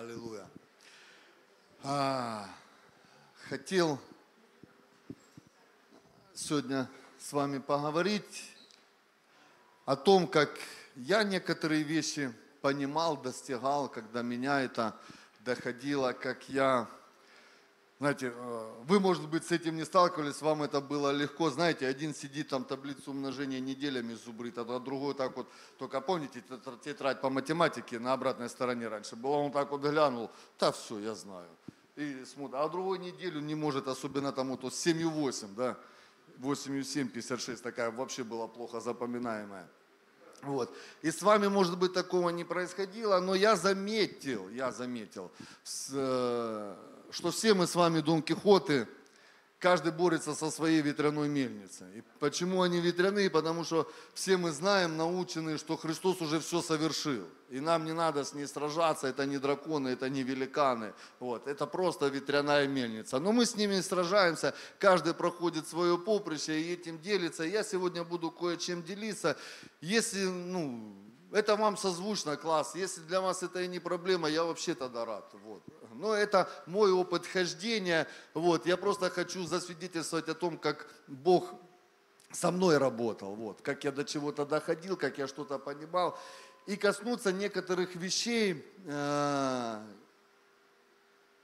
Аллилуйя. А, хотел сегодня с вами поговорить о том, как я некоторые вещи понимал, достигал, когда меня это доходило, как я знаете, э, вы, может быть, с этим не сталкивались, вам это было легко. Знаете, один сидит там таблицу умножения неделями зубрит, а другой так вот, только помните, тетрадь по математике на обратной стороне раньше была, он так вот глянул, да все, я знаю. И смотрит, а другой неделю не может, особенно там вот 7,8, да, 8,7, 56, такая вообще была плохо запоминаемая. Вот. И с вами, может быть, такого не происходило, но я заметил, я заметил, с, э, что все мы с вами Дон Кихоты, каждый борется со своей ветряной мельницей. И почему они ветряные? Потому что все мы знаем, научены, что Христос уже все совершил. И нам не надо с ней сражаться, это не драконы, это не великаны. Вот. Это просто ветряная мельница. Но мы с ними сражаемся, каждый проходит свое поприще и этим делится. Я сегодня буду кое-чем делиться. Если, ну, это вам созвучно, класс. Если для вас это и не проблема, я вообще тогда рад. Вот. Но это мой опыт хождения. Вот. Я просто хочу засвидетельствовать о том, как Бог со мной работал, вот, как я до чего-то доходил, как я что-то понимал, и коснуться некоторых вещей, э,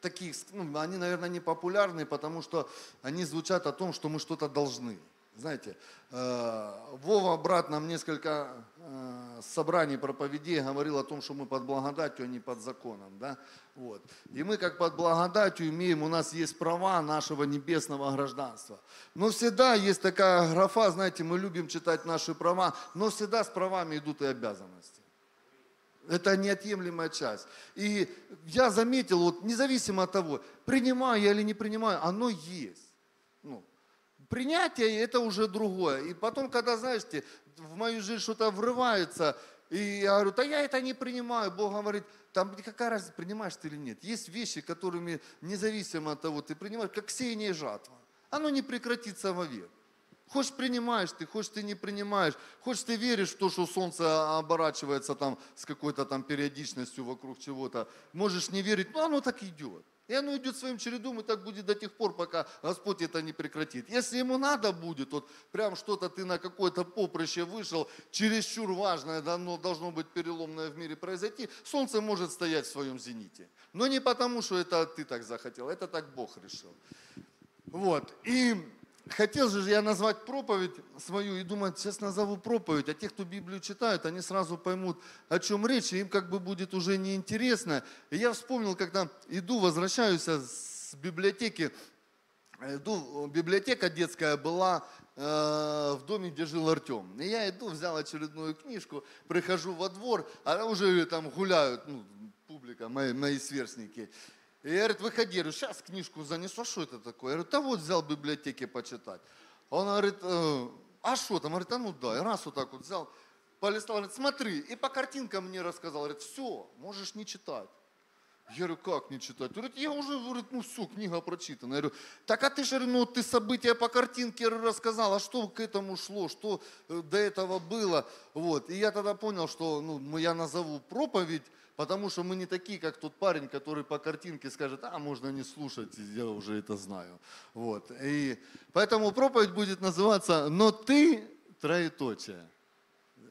таких, ну, они, наверное, не популярны, потому что они звучат о том, что мы что-то должны. Знаете, э, Вова, брат, нам несколько э, собраний проповедей говорил о том, что мы под благодатью, а не под законом. Да? Вот. И мы как под благодатью имеем, у нас есть права нашего небесного гражданства. Но всегда есть такая графа, знаете, мы любим читать наши права, но всегда с правами идут и обязанности. Это неотъемлемая часть. И я заметил, вот независимо от того, принимаю я или не принимаю, оно есть. Ну, Принятие это уже другое. И потом, когда, знаете, в мою жизнь что-то врывается, и я говорю, да я это не принимаю. Бог говорит, там какая разница, принимаешь ты или нет. Есть вещи, которыми, независимо от того, ты принимаешь, как сеяние и жатва. Оно не прекратится вовек. Хочешь принимаешь ты, хочешь ты не принимаешь, хочешь ты веришь в то, что солнце оборачивается там с какой-то там периодичностью вокруг чего-то, можешь не верить, но оно так идет. И оно идет своим чередом, и так будет до тех пор, пока Господь это не прекратит. Если ему надо будет, вот прям что-то ты на какое-то поприще вышел, чересчур важное, давно должно быть переломное в мире произойти, солнце может стоять в своем зените. Но не потому, что это ты так захотел, это так Бог решил. Вот. И хотел же я назвать проповедь свою и думаю, сейчас назову проповедь, а те, кто Библию читают, они сразу поймут, о чем речь, и им как бы будет уже неинтересно. И я вспомнил, когда иду, возвращаюсь с библиотеки, иду, библиотека детская была э, в доме, где жил Артем. И я иду, взял очередную книжку, прихожу во двор, а уже там гуляют, ну, публика, мои, мои сверстники. И я, говорит, выходи, я говорю, сейчас книжку занесу, а что это такое? Я говорю, да вот взял в библиотеке почитать. Он говорит, э, а что там? Говорит, а ну да. И раз вот так вот взял, полистал, говорит, смотри. И по картинкам мне рассказал, говорит, все, можешь не читать. Я говорю, как не читать? Говорит, я уже, говорит, ну все, книга прочитана. Я говорю, так а ты же, ну ты события по картинке рассказал, а что к этому шло, что э, до этого было? Вот. И я тогда понял, что ну, я назову проповедь Потому что мы не такие, как тот парень, который по картинке скажет, а можно не слушать, я уже это знаю. Вот. И поэтому проповедь будет называться «Но ты троеточие».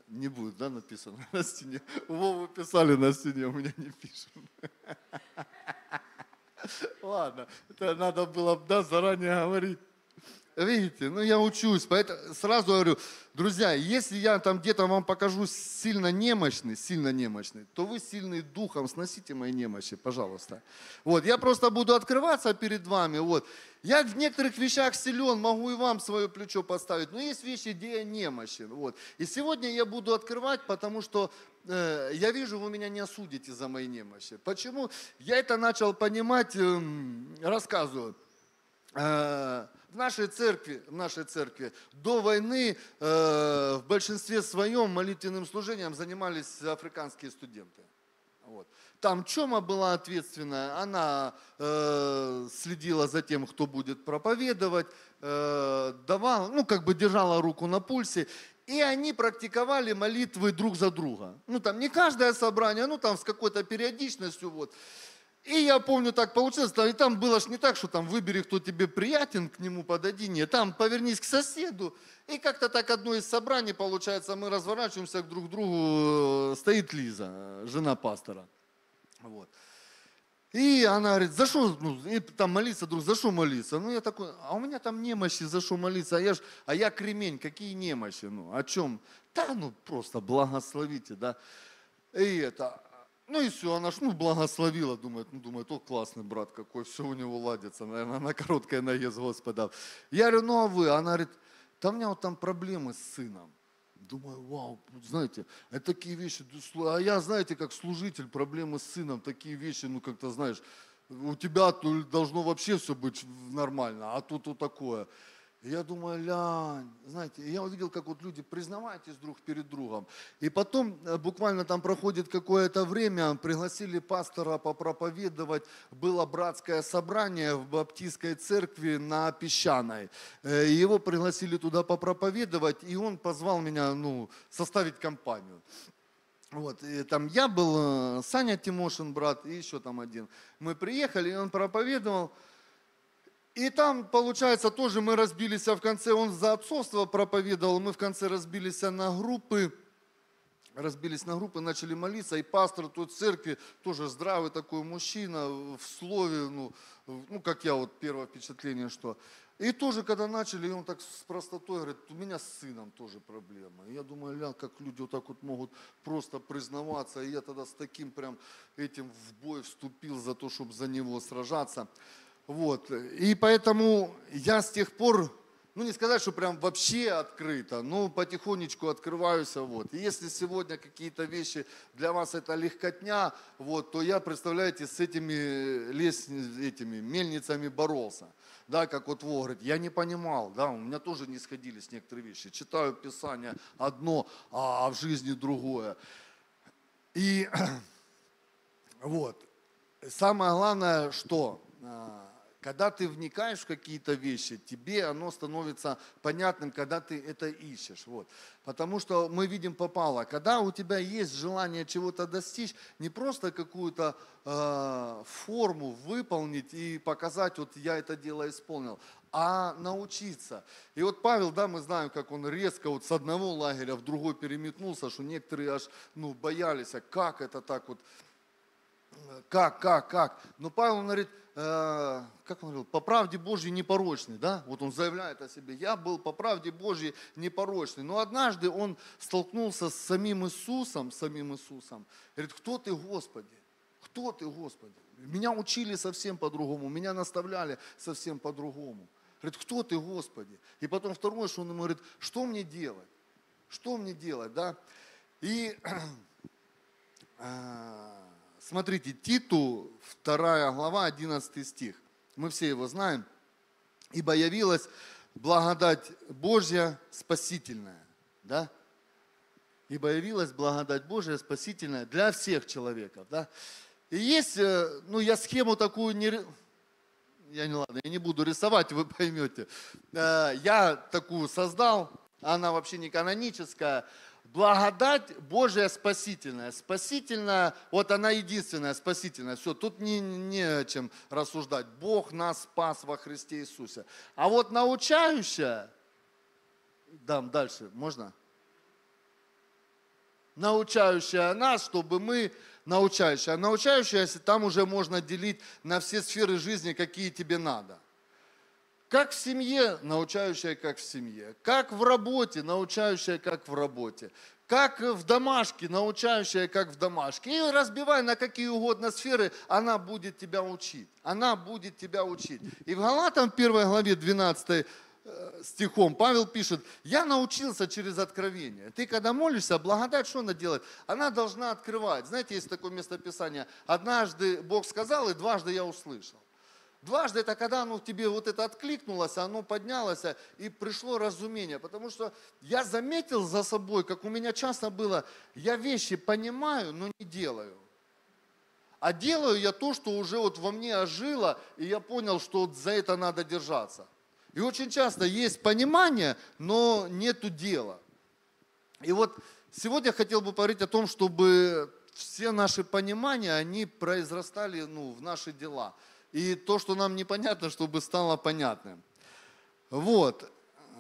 Не будет, да, написано на стене? Вову писали на стене, у меня не пишут. Ладно, это надо было да, заранее говорить. Видите, ну я учусь, поэтому сразу говорю, друзья, если я там где-то вам покажу сильно немощный, сильно немощный, то вы сильный духом, сносите мои немощи, пожалуйста. Вот, я просто буду открываться перед вами, вот. Я в некоторых вещах силен, могу и вам свое плечо поставить, но есть вещи, где я немощен, вот. И сегодня я буду открывать, потому что э, я вижу, вы меня не осудите за мои немощи. Почему? Я это начал понимать, э, рассказываю. В нашей церкви, в нашей церкви до войны э, в большинстве своем молитвенным служением занимались африканские студенты. Вот. Там Чома была ответственная, она э, следила за тем, кто будет проповедовать, э, давала, ну как бы держала руку на пульсе, и они практиковали молитвы друг за друга. Ну там не каждое собрание, ну там с какой-то периодичностью вот. И я помню, так получилось, и там было ж не так, что там выбери, кто тебе приятен, к нему подойди. Нет, там повернись к соседу. И как-то так одно из собраний, получается, мы разворачиваемся к друг другу, э, стоит Лиза, жена пастора. Вот. И она говорит, за что, ну, и там молиться, друг, за что молиться? Ну, я такой, а у меня там немощи, за что молиться? А я, ж, а я кремень, какие немощи? Ну, о чем? Да, ну, просто благословите, да. И это, ну и все, она ж, ну, благословила, думает, ну, думает, о, классный брат какой, все у него ладится, наверное, на короткое наезд Господа. Я говорю, ну, а вы? Она говорит, да у меня вот там проблемы с сыном. Думаю, вау, знаете, это такие вещи, а я, знаете, как служитель, проблемы с сыном, такие вещи, ну, как-то, знаешь, у тебя должно вообще все быть нормально, а тут вот такое. Я думаю, ля, знаете, я увидел, как вот люди признавайтесь друг перед другом. И потом э, буквально там проходит какое-то время, пригласили пастора попроповедовать, было братское собрание в баптистской церкви на Песчаной. Э, его пригласили туда попроповедовать, и он позвал меня, ну, составить компанию. Вот, и там я был, э, Саня Тимошин, брат, и еще там один. Мы приехали, и он проповедовал, и там, получается, тоже мы разбились а в конце, он за отцовство проповедовал, мы в конце разбились на группы, разбились на группы, начали молиться, и пастор той церкви, тоже здравый такой мужчина, в слове, ну, ну как я, вот первое впечатление, что. И тоже, когда начали, он так с простотой говорит, у меня с сыном тоже проблема. И я думаю, ля, как люди вот так вот могут просто признаваться. И я тогда с таким прям этим в бой вступил за то, чтобы за него сражаться. Вот. И поэтому я с тех пор, ну не сказать, что прям вообще открыто, но потихонечку открываюсь. Вот. И если сегодня какие-то вещи для вас это легкотня, вот, то я, представляете, с этими, лес, этими мельницами боролся. Да, как вот Вова говорит, я не понимал, да, у меня тоже не сходились некоторые вещи. Читаю Писание одно, а в жизни другое. И вот, самое главное, что а, когда ты вникаешь в какие-то вещи, тебе оно становится понятным, когда ты это ищешь. Вот. Потому что мы видим попало, когда у тебя есть желание чего-то достичь, не просто какую-то э, форму выполнить и показать, вот я это дело исполнил, а научиться. И вот Павел, да, мы знаем, как он резко вот с одного лагеря в другой переметнулся, что некоторые аж ну, боялись, а как это так вот, как, как, как. Но Павел говорит, Э, как он говорил, по правде Божьей непорочный, да? Вот он заявляет о себе, я был по правде Божьей непорочный. Но однажды он столкнулся с самим Иисусом, самим Иисусом. Говорит, кто ты, Господи? Кто ты, Господи? Меня учили совсем по-другому, меня наставляли совсем по-другому. Говорит, кто ты, Господи? И потом второе, что он ему говорит, что мне делать? Что мне делать, да? И э, Смотрите, Титу, 2 глава, 11 стих. Мы все его знаем. «Ибо явилась благодать Божья спасительная». Да? Ибо явилась благодать Божья спасительная для всех человеков. Да? И есть, э, ну я схему такую не... Я не ладно, я не буду рисовать, вы поймете. Э, я такую создал, она вообще не каноническая благодать Божья спасительная. Спасительная, вот она единственная спасительная. Все, тут не, не о чем рассуждать. Бог нас спас во Христе Иисусе. А вот научающая, дам дальше, можно? Научающая нас, чтобы мы научающая. Научающая, если там уже можно делить на все сферы жизни, какие тебе надо. Как в семье, научающая как в семье. Как в работе, научающая как в работе. Как в домашке, научающая как в домашке. И разбивай на какие угодно сферы, она будет тебя учить. Она будет тебя учить. И в Галатам 1 главе 12 э, стихом Павел пишет, я научился через откровение. Ты когда молишься, благодать, что она делает? Она должна открывать. Знаете, есть такое местописание, однажды Бог сказал, и дважды я услышал. Дважды это когда оно тебе вот это откликнулось, оно поднялось и пришло разумение. Потому что я заметил за собой, как у меня часто было, я вещи понимаю, но не делаю. А делаю я то, что уже вот во мне ожило, и я понял, что вот за это надо держаться. И очень часто есть понимание, но нету дела. И вот сегодня я хотел бы поговорить о том, чтобы все наши понимания, они произрастали ну, в наши дела. И то, что нам непонятно, чтобы стало понятным. Вот,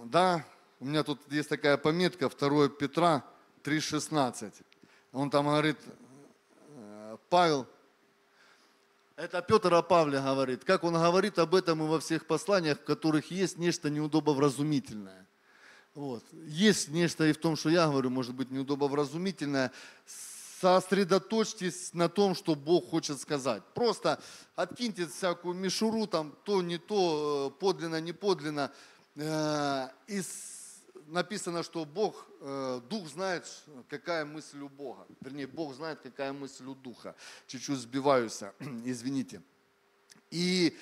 да, у меня тут есть такая пометка 2 Петра 3,16. Он там говорит, э, Павел, это Петр о Павле говорит, как он говорит об этом и во всех посланиях, в которых есть нечто неудобовразумительное. Вот. Есть нечто и в том, что я говорю, может быть, неудобовразумительное. Сосредоточьтесь на том, что Бог хочет сказать. Просто откиньте всякую мишуру, там, то, не то, э, подлинно, не подлинно. Э, и написано, что Бог, э, Дух знает, какая мысль у Бога. Вернее, Бог знает, какая мысль у Духа. Чуть-чуть сбиваюсь, извините. И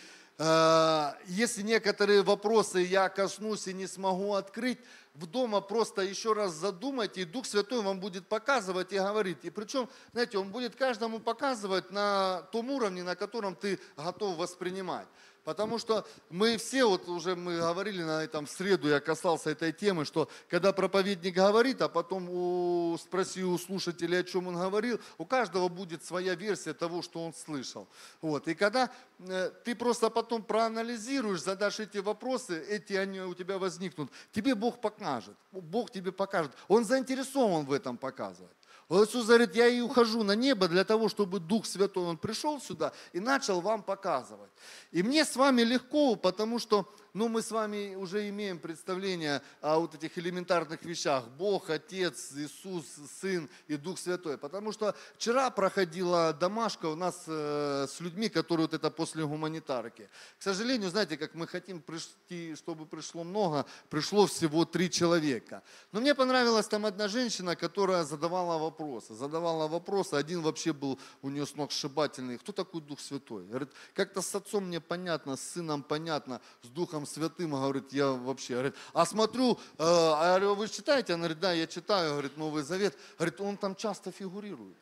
если некоторые вопросы я коснусь и не смогу открыть, в дома просто еще раз задумайте, и Дух Святой вам будет показывать и говорить. И причем, знаете, Он будет каждому показывать на том уровне, на котором ты готов воспринимать. Потому что мы все, вот уже мы говорили на этом в среду, я касался этой темы, что когда проповедник говорит, а потом у, спроси у слушателей, о чем он говорил, у каждого будет своя версия того, что он слышал. Вот. И когда э, ты просто потом проанализируешь, задашь эти вопросы, эти они у тебя возникнут, тебе Бог покажет. Бог тебе покажет. Он заинтересован в этом показывать. Вот Иисус говорит, я и ухожу на небо для того, чтобы Дух Святой, Он пришел сюда и начал вам показывать. И мне с вами легко, потому что ну, мы с вами уже имеем представление о вот этих элементарных вещах. Бог, Отец, Иисус, Сын и Дух Святой. Потому что вчера проходила домашка у нас э, с людьми, которые вот это после гуманитарки. К сожалению, знаете, как мы хотим прийти, чтобы пришло много, пришло всего три человека. Но мне понравилась там одна женщина, которая задавала вопросы. Задавала вопросы. Один вообще был у нее с ног сшибательный. Кто такой Дух Святой? Говорит, как-то с отцом мне понятно, с сыном понятно, с Духом Духом Святым, говорит, я вообще, говорит, а смотрю, э, а я говорю, вы читаете? Она говорит, да, я читаю, говорит, Новый Завет. Говорит, он там часто фигурирует.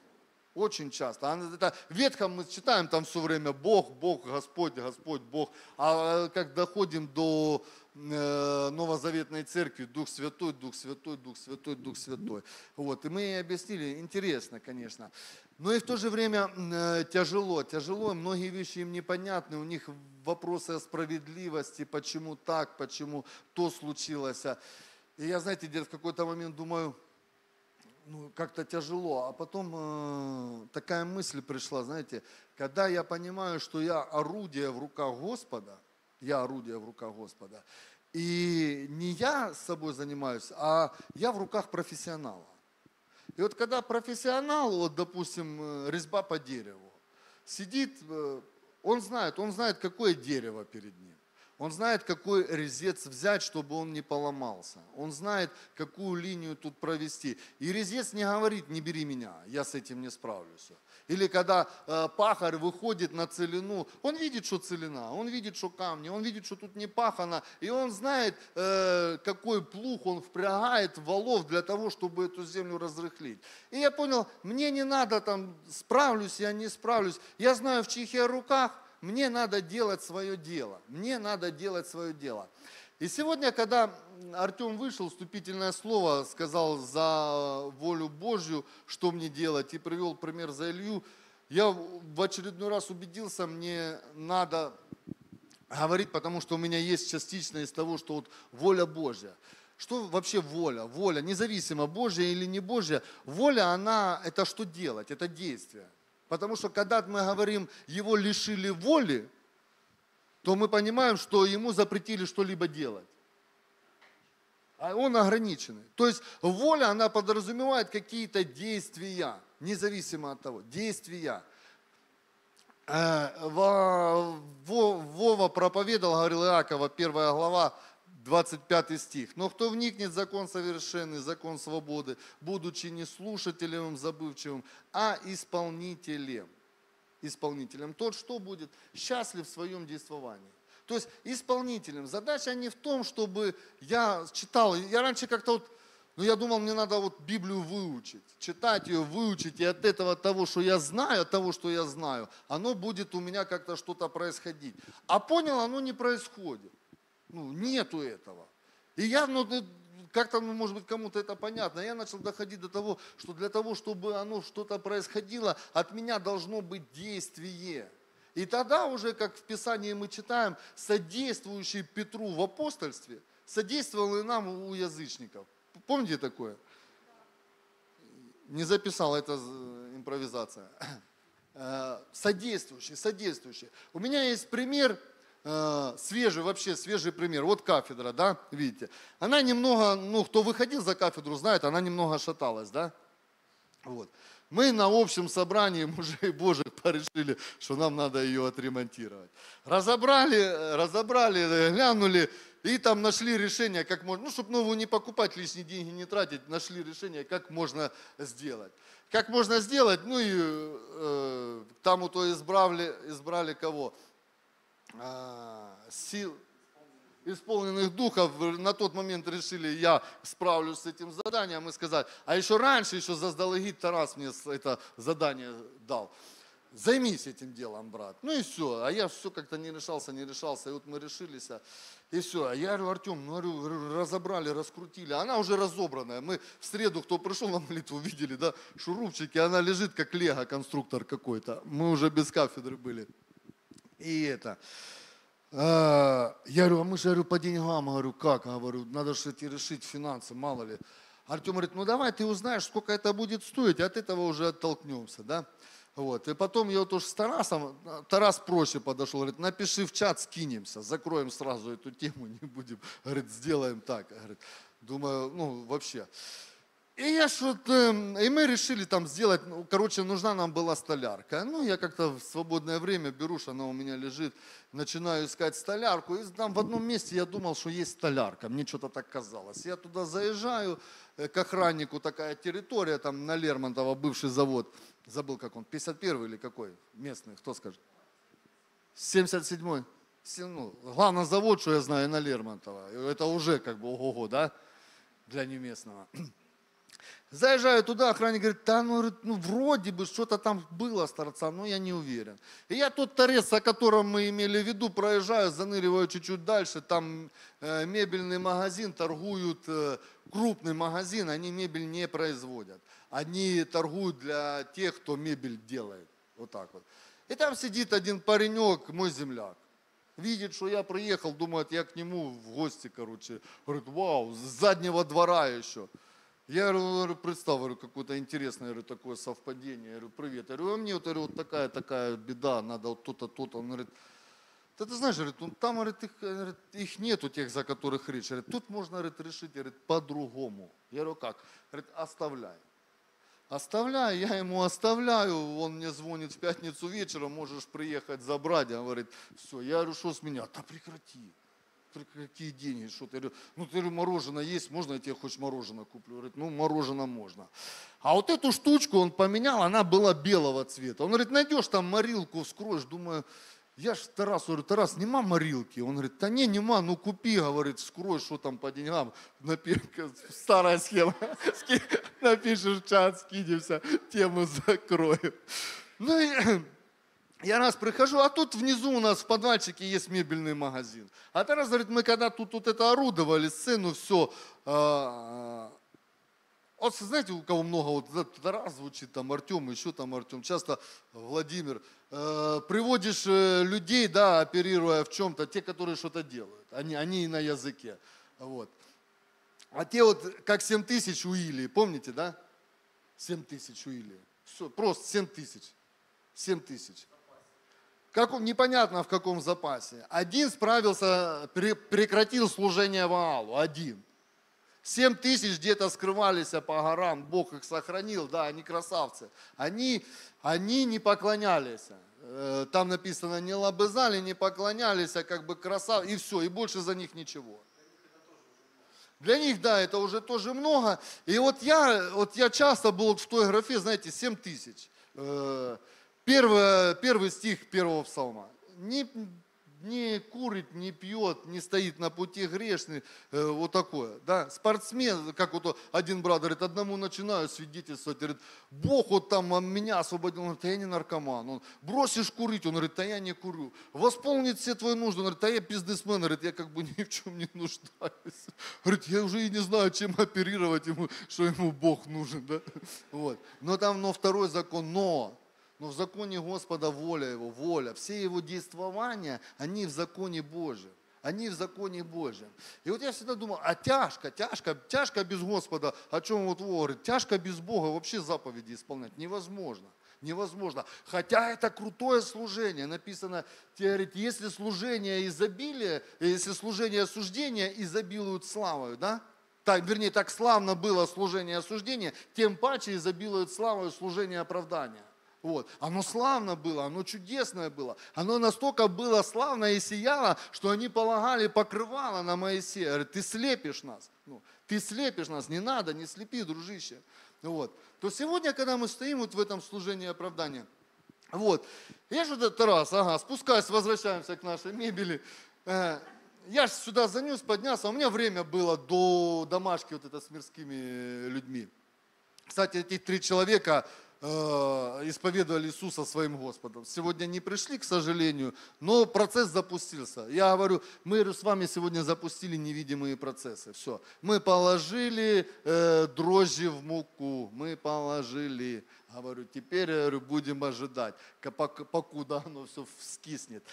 Очень часто. Это в Ветхом мы читаем там все время Бог, Бог, Господь, Господь, Бог. А как доходим до э, Новозаветной церкви, Дух Святой, Дух Святой, Дух Святой, Дух Святой. Вот. И мы объяснили, интересно, конечно. Но и в то же время э, тяжело, тяжело, многие вещи им непонятны, у них вопросы о справедливости, почему так, почему то случилось. И я, знаете, где-то в какой-то момент думаю, ну, как-то тяжело. А потом э, такая мысль пришла, знаете, когда я понимаю, что я орудие в руках Господа, я орудие в руках Господа, и не я с собой занимаюсь, а я в руках профессионала. И вот когда профессионал, вот, допустим, э, резьба по дереву, сидит, э, он знает, он знает, какое дерево перед ним. Он знает, какой резец взять, чтобы он не поломался. Он знает, какую линию тут провести. И резец не говорит, не бери меня, я с этим не справлюсь. Или когда э, пахарь выходит на целину, он видит, что целина, он видит, что камни, он видит, что тут не пахано, и он знает, э, какой плуг он впрягает в валов для того, чтобы эту землю разрыхлить. И я понял, мне не надо там, справлюсь я, не справлюсь. Я знаю, в чьих я руках, мне надо делать свое дело. Мне надо делать свое дело. И сегодня, когда Артем вышел, вступительное слово сказал за волю Божью, что мне делать, и привел пример за Илью, я в очередной раз убедился, мне надо говорить, потому что у меня есть частично из того, что вот воля Божья. Что вообще воля? Воля, независимо, Божья или не Божья, воля, она, это что делать? Это действие. Потому что когда мы говорим, его лишили воли, то мы понимаем, что ему запретили что-либо делать. А он ограниченный. То есть воля, она подразумевает какие-то действия, независимо от того, действия. Э, Вова проповедовал, говорил Иакова, первая глава, 25 стих. «Но кто вникнет в закон совершенный, закон свободы, будучи не слушателем забывчивым, а исполнителем». Исполнителем. Тот что будет? Счастлив в своем действовании. То есть исполнителем. Задача не в том, чтобы я читал. Я раньше как-то вот, ну я думал, мне надо вот Библию выучить. Читать ее, выучить. И от этого того, что я знаю, от того, что я знаю, оно будет у меня как-то что-то происходить. А понял, оно не происходит. Ну, нету этого. И я, ну, как-то, ну, может быть, кому-то это понятно. Я начал доходить до того, что для того, чтобы оно что-то происходило, от меня должно быть действие. И тогда уже, как в Писании мы читаем, содействующий Петру в апостольстве, содействовал и нам у язычников. Помните такое? Не записал, это импровизация. Э, содействующий, содействующий. У меня есть пример, свежий, вообще свежий пример. Вот кафедра, да, видите. Она немного, ну, кто выходил за кафедру, знает, она немного шаталась, да. Вот. Мы на общем собрании мужей Божьих порешили, что нам надо ее отремонтировать. Разобрали, разобрали, глянули, и там нашли решение, как можно, ну, чтобы новую не покупать, лишние деньги не тратить, нашли решение, как можно сделать. Как можно сделать, ну и э, там у то избрали, избрали кого? А, сил, исполненных духов на тот момент решили, я справлюсь с этим заданием и сказать, а еще раньше, еще заздалегит Тарас мне это задание дал. Займись этим делом, брат. Ну и все. А я все как-то не решался, не решался. И вот мы решились. И все. А я говорю, Артем, ну, говорю, разобрали, раскрутили. Она уже разобранная. Мы в среду, кто пришел на молитву, видели, да, шурупчики. Она лежит, как лего конструктор какой-то. Мы уже без кафедры были. И это. А, я говорю, а мы же, говорю, по деньгам, говорю, как, говорю, надо же решить финансы, мало ли. Артем говорит, ну давай, ты узнаешь, сколько это будет стоить, от этого уже оттолкнемся, да. Вот. И потом я вот уж с Тарасом, Тарас проще подошел, говорит, напиши в чат, скинемся, закроем сразу эту тему, не будем, говорит, сделаем так. Говорит, думаю, ну вообще. И я что-то, и мы решили там сделать, ну, короче, нужна нам была столярка. Ну, я как-то в свободное время беру, что она у меня лежит, начинаю искать столярку. И там в одном месте я думал, что есть столярка, мне что-то так казалось. Я туда заезжаю, э, к охраннику такая территория, там на Лермонтова бывший завод, забыл как он, 51 или какой, местный, кто скажет? 77-й. Ну, главный завод, что я знаю, на Лермонтова. Это уже как бы ого-го, да, для неместного. Заезжаю туда, охранник говорит, да, ну, ну вроде бы что-то там было с торца, но я не уверен. И я тот торец, о котором мы имели в виду, проезжаю, заныриваю чуть-чуть дальше, там э, мебельный магазин, торгуют, э, крупный магазин, они мебель не производят. Они торгуют для тех, кто мебель делает. Вот так вот. И там сидит один паренек, мой земляк. Видит, что я приехал, думает, я к нему в гости, короче. Говорит, вау, с заднего двора еще. Я говорю, представь, говорю, какое-то интересное говорю, такое совпадение. Я говорю, привет. Я говорю, а мне вот, говорю, вот такая, такая беда, надо вот то-то, то-то. Он говорит, да ты знаешь, говорит, ну, там говорит, их, говорит, их нету тех, за которых речь. Говорит, тут можно говорит, решить говорит, по-другому. Я говорю, как? Говорит, оставляй. Оставляй, я ему оставляю, он мне звонит в пятницу вечером, можешь приехать забрать. Он говорит, все, я говорю, что с меня? Да прекрати какие деньги, что ты, ну ты говорю, мороженое есть, можно я тебе хоть мороженое куплю? Говорит, ну мороженое можно. А вот эту штучку он поменял, она была белого цвета. Он говорит, найдешь там морилку, вскроешь, думаю, я ж Тарас, говорю, Тарас, нема морилки? Он говорит, да не, нема, ну купи, говорит, вскрой, что там по деньгам. Напи... Старая схема. Напишешь чат, скинемся, тему закроем. Ну и я раз прихожу, а тут внизу у нас в подвальчике есть мебельный магазин. А Тарас говорит, мы когда тут, тут это орудовали, сцену, все. А, вот знаете, у кого много, вот Тарас звучит, там Артем, еще там Артем, часто Владимир. Э, приводишь э, людей, да, оперируя в чем-то, те, которые что-то делают. Они, они и на языке. Вот. А те вот, как 7 тысяч у Илии, помните, да? 7 тысяч у Илии. Все, просто 7 тысяч. 7 тысяч как, непонятно в каком запасе. Один справился, прекратил служение Ваалу, один. Семь тысяч где-то скрывались по горам, Бог их сохранил, да, они красавцы. Они, они не поклонялись. Э, там написано, не лобызали, не поклонялись, а как бы красав, и все, и больше за них ничего. Для них, да, это уже тоже много. И вот я, вот я часто был в той графе, знаете, 7 тысяч. Э, Первый, стих первого псалма. Не, не курит, не пьет, не стоит на пути грешный, э, вот такое, да. Спортсмен, как вот один брат говорит, одному начинаю свидетельствовать, говорит, Бог вот там меня освободил, он говорит, я не наркоман, он, бросишь курить, он говорит, а я не курю, восполнит все твои нужды, он говорит, а я бизнесмен, говорит, я как бы ни в чем не нуждаюсь, говорит, я уже и не знаю, чем оперировать ему, что ему Бог нужен, да, вот. Но там, но второй закон, но, но в законе Господа воля Его, воля. Все Его действования, они в законе Божьем. Они в законе Божьем. И вот я всегда думал, а тяжко, тяжко, тяжко без Господа, о чем вот говорит, тяжко без Бога вообще заповеди исполнять невозможно. Невозможно. Хотя это крутое служение. Написано, говорит, если служение изобилия, если служение осуждения изобилуют славою, да? Так, вернее, так славно было служение осуждения, тем паче изобилует славою служение оправдания. Вот. Оно славно было, оно чудесное было. Оно настолько было славно и сияло, что они полагали покрывало на Моисея. Говорят, ты слепишь нас. Ну, ты слепишь нас, не надо, не слепи, дружище. Вот. То сегодня, когда мы стоим вот в этом служении оправдания, вот, я же этот раз, ага, спускаюсь, возвращаемся к нашей мебели. Э, я же сюда занес, поднялся, у меня время было до домашки вот это с мирскими людьми. Кстати, эти три человека, исповедовали Иисуса своим Господом. Сегодня не пришли, к сожалению, но процесс запустился. Я говорю, мы с вами сегодня запустили невидимые процессы. Все. Мы положили э, дрожжи в муку, мы положили. Говорю, теперь говорю, будем ожидать, покуда оно все вскиснет.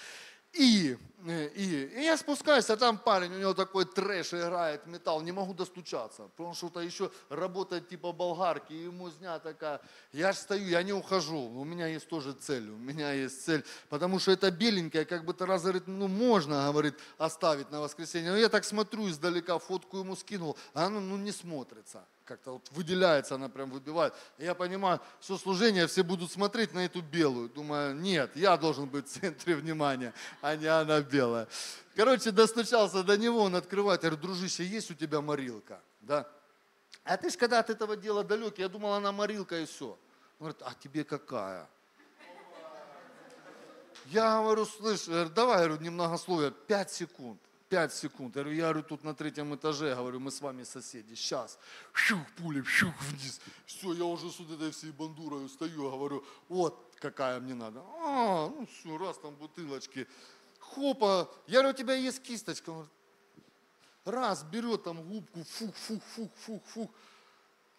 И, э, и, и я спускаюсь, а там парень, у него такой трэш играет, металл, не могу достучаться, потому что то еще работает типа болгарки, и ему зня такая. Я же стою, я не ухожу, у меня есть тоже цель, у меня есть цель, потому что это беленькое, как бы то раз говорит, ну можно, говорит, оставить на воскресенье. Но я так смотрю издалека, фотку ему скинул, а оно ну, не смотрится как-то вот выделяется, она прям выбивает. И я понимаю, что служение все будут смотреть на эту белую. Думаю, нет, я должен быть в центре внимания, а не она белая. Короче, достучался до него, он открывает, я говорю, дружище, есть у тебя морилка? Да. А ты ж когда от этого дела далекий, я думал, она морилка и все. Он говорит, а тебе какая? Я говорю, слышь, давай, говорю, немногословие, пять секунд. 5 секунд. Я говорю, я говорю, тут на третьем этаже, говорю, мы с вами соседи. Сейчас. Щух, пуля, щух вниз. Все, я уже с вот этой всей бандурой стою, говорю, вот какая мне надо. А, ну все, раз там бутылочки. Хопа, я говорю, у тебя есть кисточка? Раз, берет там губку, фух, фух, фух, фух, фух.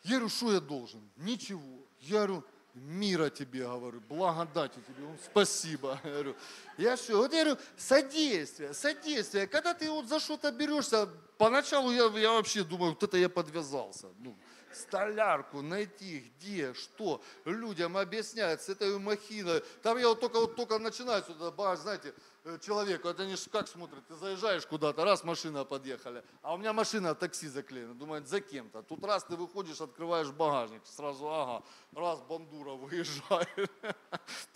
Я говорю, что я должен? Ничего. Я говорю, мира тебе, говорю, благодати тебе, спасибо. Я говорю, я все, вот я говорю, содействие, содействие. Когда ты вот за что-то берешься, поначалу я, я вообще думаю, вот это я подвязался. Ну, столярку найти, где, что, людям объяснять с этой махиной. Там я вот только, вот только начинаю сюда, знаете, человеку, это они как смотрят, ты заезжаешь куда-то, раз машина подъехали, а у меня машина такси заклеена, думает, за кем-то. Тут раз ты выходишь, открываешь багажник, сразу, ага, раз бандура выезжает.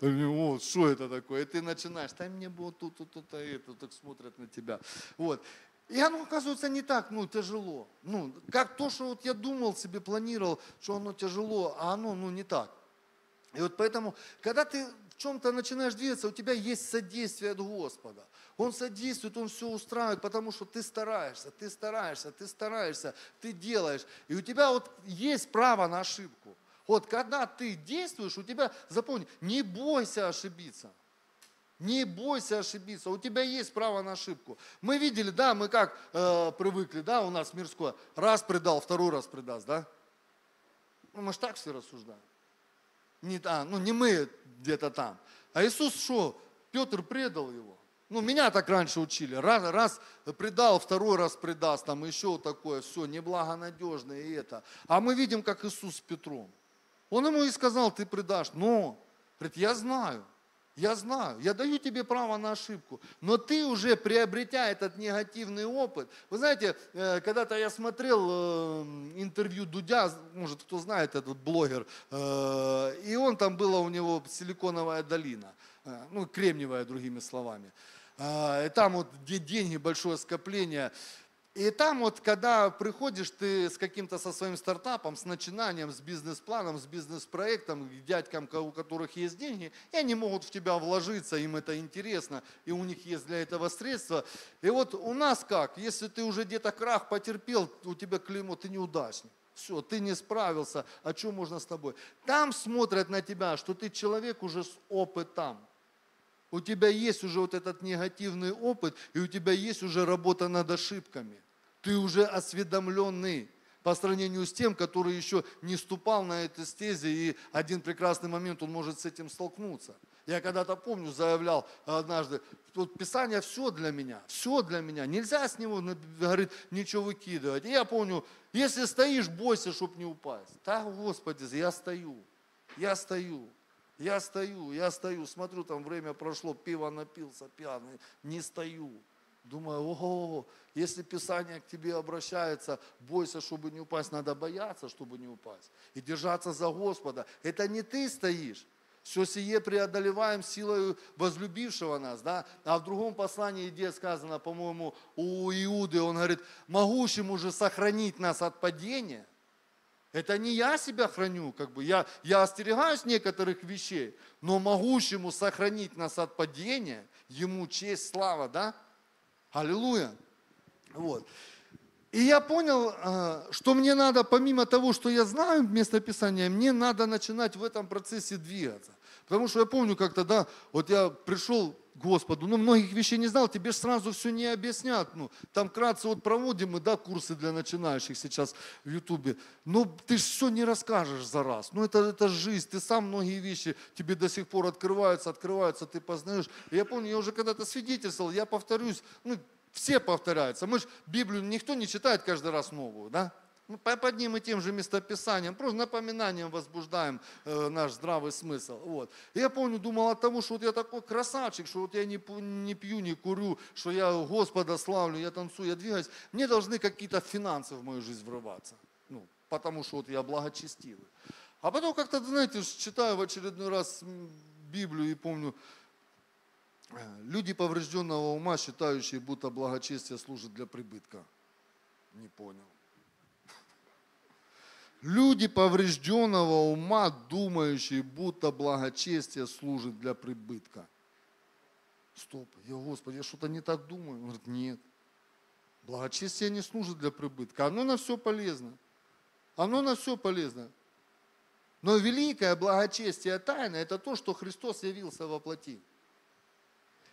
Вот, что это такое? И ты начинаешь, там мне было тут, тут, тут, и это, так смотрят на тебя. Вот. И оно, оказывается, не так, ну, тяжело. Ну, как то, что вот я думал себе, планировал, что оно тяжело, а оно, ну, не так. И вот поэтому, когда ты в чем-то начинаешь двигаться, у тебя есть содействие от Господа. Он содействует, Он все устраивает, потому что ты стараешься, ты стараешься, ты стараешься, ты делаешь. И у тебя вот есть право на ошибку. Вот когда ты действуешь, у тебя, запомни, не бойся ошибиться. Не бойся ошибиться, у тебя есть право на ошибку. Мы видели, да, мы как э, привыкли, да, у нас мирское, раз предал, второй раз предаст, да? Ну, мы же так все рассуждаем. Не, а, ну, не мы где-то там. А Иисус что? Петр предал его. Ну, меня так раньше учили. Раз, раз предал, второй раз предаст, там еще такое, все, неблагонадежное и это. А мы видим, как Иисус с Петром. Он ему и сказал, ты предашь. Но, говорит, я знаю, я знаю, я даю тебе право на ошибку, но ты уже приобретя этот негативный опыт. Вы знаете, э, когда-то я смотрел э, интервью Дудя, может кто знает этот блогер, э, и он там была у него силиконовая долина, ну кремниевая другими словами. И там вот где деньги, большое скопление. И там вот, когда приходишь ты с каким-то со своим стартапом, с начинанием, с бизнес-планом, с бизнес-проектом, к дядькам, у которых есть деньги, и они могут в тебя вложиться, им это интересно, и у них есть для этого средства. И вот у нас как, если ты уже где-то крах потерпел, у тебя клеймо, ты неудачник. Все, ты не справился, а что можно с тобой? Там смотрят на тебя, что ты человек уже с опытом. У тебя есть уже вот этот негативный опыт, и у тебя есть уже работа над ошибками. Ты уже осведомленный по сравнению с тем, который еще не ступал на этой стезе, и один прекрасный момент он может с этим столкнуться. Я когда-то помню, заявлял однажды, тут Писание все для меня, все для меня. Нельзя с него, говорит, ничего выкидывать. И я помню, если стоишь, бойся, чтобы не упасть. Да, Господи, я стою, я стою. Я стою, я стою, смотрю, там время прошло, пиво напился, пьяный, не стою. Думаю, ого, если Писание к тебе обращается, бойся, чтобы не упасть, надо бояться, чтобы не упасть. И держаться за Господа. Это не ты стоишь. Все сие преодолеваем силой возлюбившего нас. Да? А в другом послании, где сказано, по-моему, у Иуды, он говорит, могущему же сохранить нас от падения. Это не я себя храню, как бы я, я остерегаюсь некоторых вещей, но могущему сохранить нас от падения, ему честь, слава, да? Аллилуйя. Вот. И я понял, а, что мне надо, помимо того, что я знаю местописание, мне надо начинать в этом процессе двигаться. Потому что я помню как-то, да, вот я пришел Господу, ну, многих вещей не знал, тебе же сразу все не объяснят. Ну, там кратко вот проводим мы, да, курсы для начинающих сейчас в Ютубе. Но ты же все не расскажешь за раз. Ну, это, это жизнь, ты сам многие вещи тебе до сих пор открываются, открываются, ты познаешь. Я помню, я уже когда-то свидетельствовал, я повторюсь, ну, все повторяются. Мы же Библию никто не читает каждый раз новую, да? Мы под одним и тем же местописанием, просто напоминанием возбуждаем э, наш здравый смысл. Вот. Я помню, думал от того, что вот я такой красавчик, что вот я не, не пью, не курю, что я Господа славлю, я танцую, я двигаюсь. Мне должны какие-то финансы в мою жизнь врываться. Ну, потому что вот я благочестивый. А потом как-то, знаете, читаю в очередной раз Библию и помню, э, люди поврежденного ума, считающие, будто благочестие служит для прибытка. Не понял. Люди поврежденного ума, думающие, будто благочестие служит для прибытка. Стоп, я, Господи, я что-то не так думаю. Он говорит, нет. Благочестие не служит для прибытка. Оно на все полезно. Оно на все полезно. Но великое благочестие тайна – это то, что Христос явился во плоти.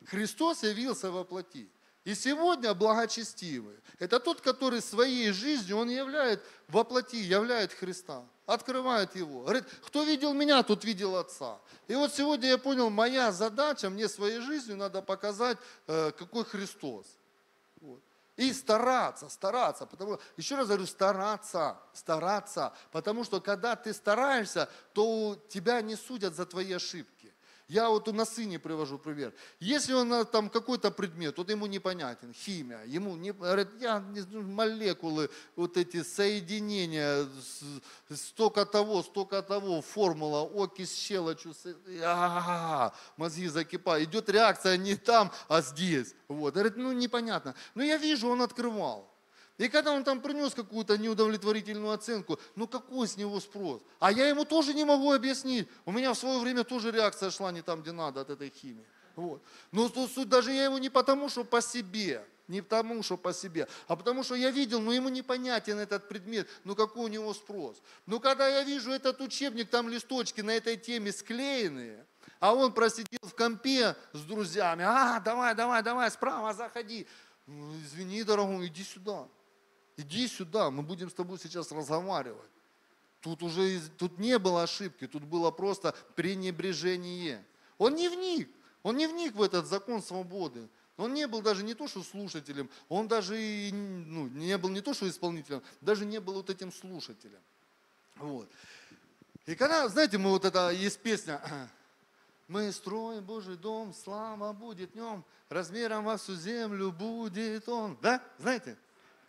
Христос явился во плоти. И сегодня благочестивый – это тот, который своей жизнью, он являет воплоти, являет Христа, открывает его. Говорит, кто видел меня, тот видел Отца. И вот сегодня я понял, моя задача, мне своей жизнью надо показать, э, какой Христос. Вот. И стараться, стараться, потому, еще раз говорю, стараться, стараться, потому что когда ты стараешься, то тебя не судят за твои ошибки. Я вот на сыне привожу пример. Если он там какой-то предмет, вот ему непонятен, химия, ему не, говорит, я молекулы, вот эти соединения, столько того, столько того, формула, окись щелочью, а, мозги закипают. Идет реакция не там, а здесь. Вот. Говорит, ну непонятно. Но я вижу, он открывал. И когда он там принес какую-то неудовлетворительную оценку, ну какой с него спрос? А я ему тоже не могу объяснить. У меня в свое время тоже реакция шла не там, где надо от этой химии. Вот. Но суть даже я ему не потому, что по себе, не потому, что по себе, а потому, что я видел, ну ему непонятен этот предмет, ну какой у него спрос. Но когда я вижу этот учебник, там листочки на этой теме склеенные, а он просидел в компе с друзьями, а, давай, давай, давай, справа заходи. Ну, извини, дорогой, иди сюда. Иди сюда, мы будем с тобой сейчас разговаривать. Тут уже тут не было ошибки, тут было просто пренебрежение. Он не вник, он не вник в этот закон свободы. Он не был даже не то, что слушателем, он даже ну, не был не то, что исполнителем, даже не был вот этим слушателем. Вот. И когда, знаете, мы вот это, есть песня, мы строим Божий дом, слава будет в нем, размером во всю землю будет он. Да? Знаете?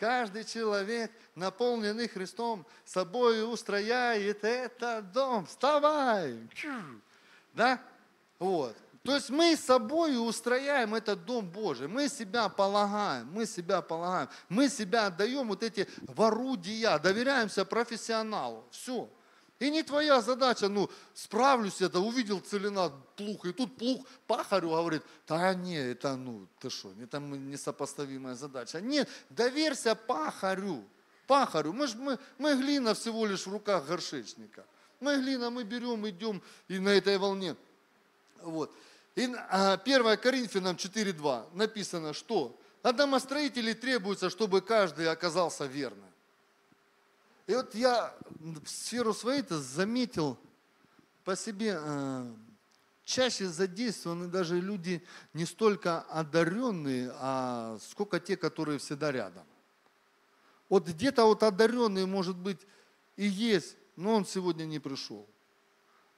Каждый человек, наполненный Христом, собой устрояет этот дом. Вставай! Да? Вот. То есть мы собой устрояем этот дом Божий, мы себя полагаем, мы себя полагаем, мы себя отдаем вот эти в доверяемся профессионалу, все. И не твоя задача, ну, справлюсь это, увидел целина плуг, и тут плуг пахарю говорит, да не, это, ну, ты что, это несопоставимая задача. Нет, доверься пахарю, пахарю. Мы, ж, мы, мы глина всего лишь в руках горшечника. Мы глина, мы берем, идем и на этой волне. Вот. И 1 а, Коринфянам 4.2 написано, что от домостроителей требуется, чтобы каждый оказался верным. И вот я в сферу своей-то заметил по себе, э, чаще задействованы даже люди не столько одаренные, а сколько те, которые всегда рядом. Вот где-то вот одаренный, может быть, и есть, но он сегодня не пришел.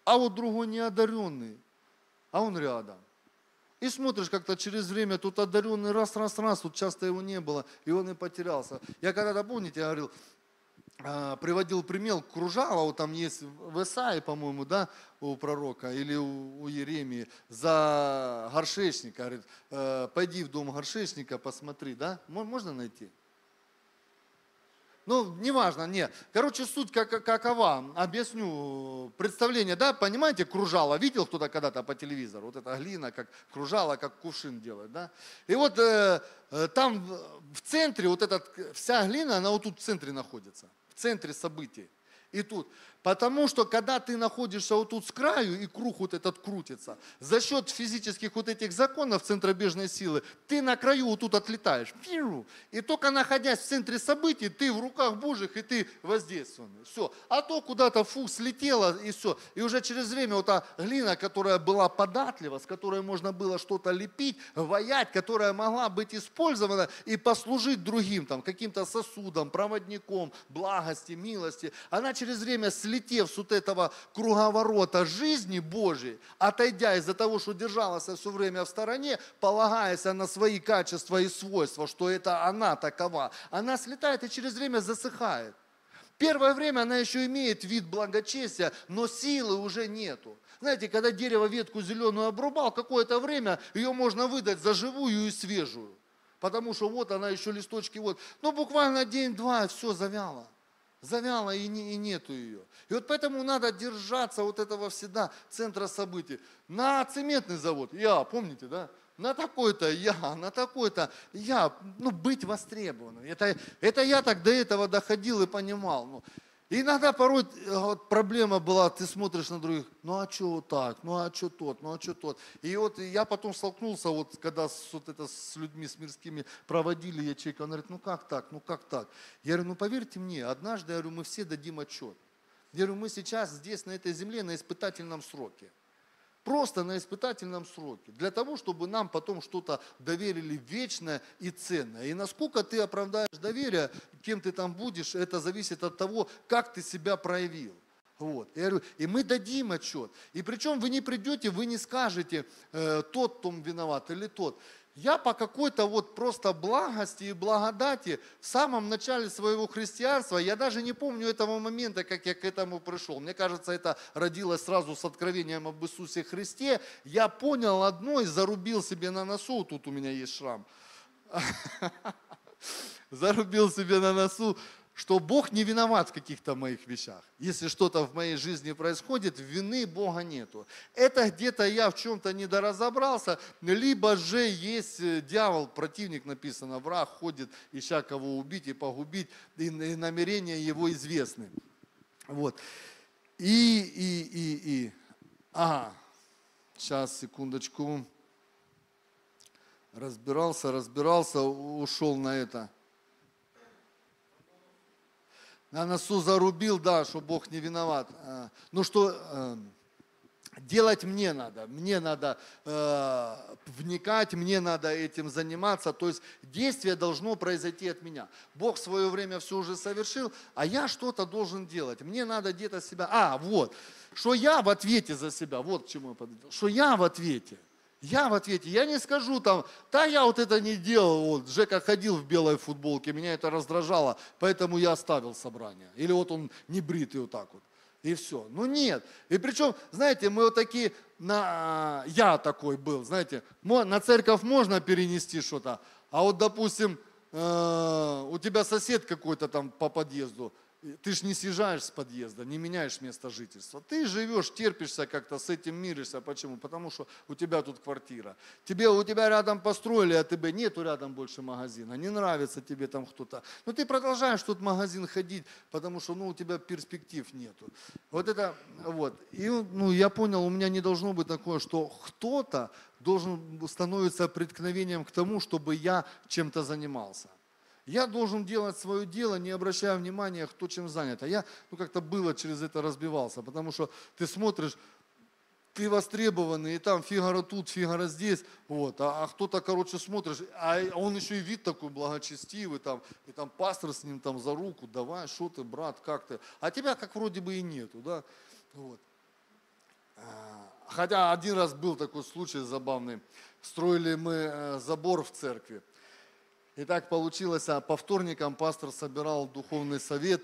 А вот другой неодаренный, а он рядом. И смотришь как-то через время, тут одаренный раз, раз, раз, тут часто его не было, и он и потерялся. Я когда-то, помните, я говорил, приводил пример кружала, вот там есть в Исаии, по-моему, да, у пророка или у, у Еремии, за горшечника, говорит, «Э, пойди в дом горшечника, посмотри, да, можно найти? Ну, неважно, нет. Короче, суть как, какова, объясню представление, да, понимаете, кружало, видел кто-то когда-то по телевизору, вот эта глина, как кружало, как кувшин делает, да. И вот э, э там в центре, вот эта вся глина, она вот тут в центре находится центре событий. И тут Потому что когда ты находишься вот тут с краю, и круг вот этот крутится, за счет физических вот этих законов центробежной силы, ты на краю вот тут отлетаешь. И только находясь в центре событий, ты в руках Божьих, и ты воздействованный. Все. А то куда-то фу, слетело, и все. И уже через время вот та глина, которая была податлива, с которой можно было что-то лепить, ваять, которая могла быть использована и послужить другим, там, каким-то сосудом, проводником, благости, милости, она через время слетела слетев с вот этого круговорота жизни Божьей, отойдя из-за того, что держалась все время в стороне, полагаясь на свои качества и свойства, что это она такова, она слетает и через время засыхает. Первое время она еще имеет вид благочестия, но силы уже нету. Знаете, когда дерево ветку зеленую обрубал, какое-то время ее можно выдать за живую и свежую. Потому что вот она еще листочки, вот. Ну, буквально день-два, все завяло завяла и, не, и нету ее. И вот поэтому надо держаться вот этого всегда центра событий. На цементный завод, я, помните, да? На такой-то я, на такой-то я, ну, быть востребованным. Это, это я так до этого доходил и понимал. Ну, и иногда порой э, вот, проблема была, ты смотришь на других, ну а что вот так, ну а что тот, ну а что тот. И вот я потом столкнулся, вот когда с, вот это, с людьми, с мирскими проводили ячейку, он говорит, ну как так, ну как так. Я говорю, ну поверьте мне, однажды, я говорю, мы все дадим отчет. Я говорю, мы сейчас здесь, на этой земле, на испытательном сроке просто на испытательном сроке, для того, чтобы нам потом что-то доверили вечное и ценное. И насколько ты оправдаешь доверие, кем ты там будешь, это зависит от того, как ты себя проявил. Вот. Я говорю, и мы дадим отчет. И причем вы не придете, вы не скажете, э, тот том виноват или тот. Я по какой-то вот просто благости и благодати в самом начале своего христианства, я даже не помню этого момента, как я к этому пришел. Мне кажется, это родилось сразу с откровением об Иисусе Христе. Я понял одно и зарубил себе на носу, тут у меня есть шрам, зарубил себе на носу, что Бог не виноват в каких-то моих вещах. Если что-то в моей жизни происходит, вины Бога нету. Это где-то я в чем-то недоразобрался, либо же есть э, дьявол, противник написано, враг ходит, ища кого убить и погубить, и намерения его известны. Вот. И, и, и, и. Ага, сейчас, секундочку. Разбирался, разбирался, ушел на это на носу зарубил, да, что Бог не виноват. А, ну что э, делать мне надо, мне надо э, вникать, мне надо этим заниматься. То есть действие должно произойти от меня. Бог свое время все уже совершил, а я что-то должен делать. Мне надо где-то себя... А, вот, что я в ответе за себя, вот к чему я подвел. Что я в ответе. Я в ответе, я не скажу там, да я вот это не делал, вот Жека ходил в белой футболке, меня это раздражало, поэтому я оставил собрание. Или вот он не бритый вот так вот. и все. Ну нет. И причем, знаете, мы вот такие, на, я такой был, знаете, на церковь можно перенести что-то, а вот, допустим, э, у тебя сосед какой-то там по подъезду, ты же не съезжаешь с подъезда, не меняешь место жительства. Ты живешь, терпишься как-то, с этим миришься. Почему? Потому что у тебя тут квартира. Тебе, у тебя рядом построили, а тебе нету рядом больше магазина. Не нравится тебе там кто-то. Но ты продолжаешь в тот магазин ходить, потому что ну, у тебя перспектив нету. Вот это, вот. И ну, я понял, у меня не должно быть такое, что кто-то должен становиться преткновением к тому, чтобы я чем-то занимался. Я должен делать свое дело, не обращая внимания, кто чем занят. А я ну, как-то было через это разбивался, потому что ты смотришь, ты востребованный, и там Фигаро тут, Фигаро здесь, вот, а, а кто-то, короче, смотришь, а он еще и вид такой благочестивый, там, и там пастор с ним там за руку, давай, что ты, брат, как ты, а тебя как вроде бы и нету, да, вот. А, хотя один раз был такой случай забавный, строили мы э, забор в церкви, и так получилось, а по вторникам пастор собирал духовный совет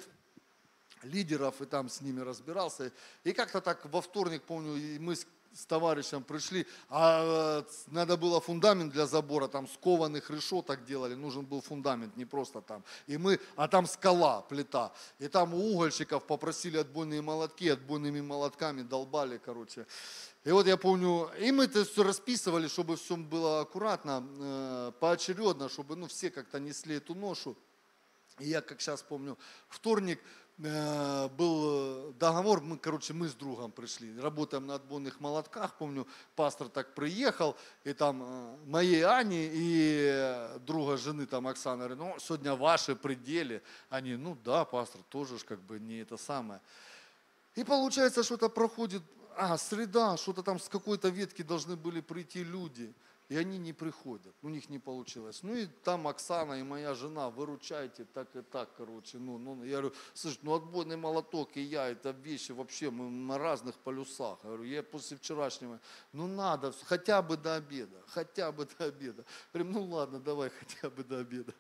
лидеров и там с ними разбирался. И как-то так во вторник, помню, мы с, товарищем пришли, а э, надо было фундамент для забора, там скованных решеток делали, нужен был фундамент, не просто там. И мы, а там скала, плита. И там у угольщиков попросили отбойные молотки, отбойными молотками долбали, короче. И вот я помню, и мы это все расписывали, чтобы все было аккуратно, э, поочередно, чтобы ну, все как-то несли эту ношу. И я, как сейчас помню, вторник был договор, мы, короче, мы с другом пришли, работаем на отбойных молотках, помню, пастор так приехал, и там э, моей Ани и друга жены там Оксана говорит, ну, сегодня ваши пределы. Они, ну да, пастор, тоже ж как бы не это самое. И получается, что-то проходит а, среда, что-то там с какой-то ветки должны были прийти люди, и они не приходят, у них не получилось. Ну и там Оксана и моя жена, выручайте так и так, короче. Ну, ну, я говорю, слушай, ну отбойный молоток и я, это вещи вообще, мы на разных полюсах. Я говорю, я после вчерашнего, ну надо, хотя бы до обеда, хотя бы до обеда. Говорим, ну ладно, давай хотя бы до обеда.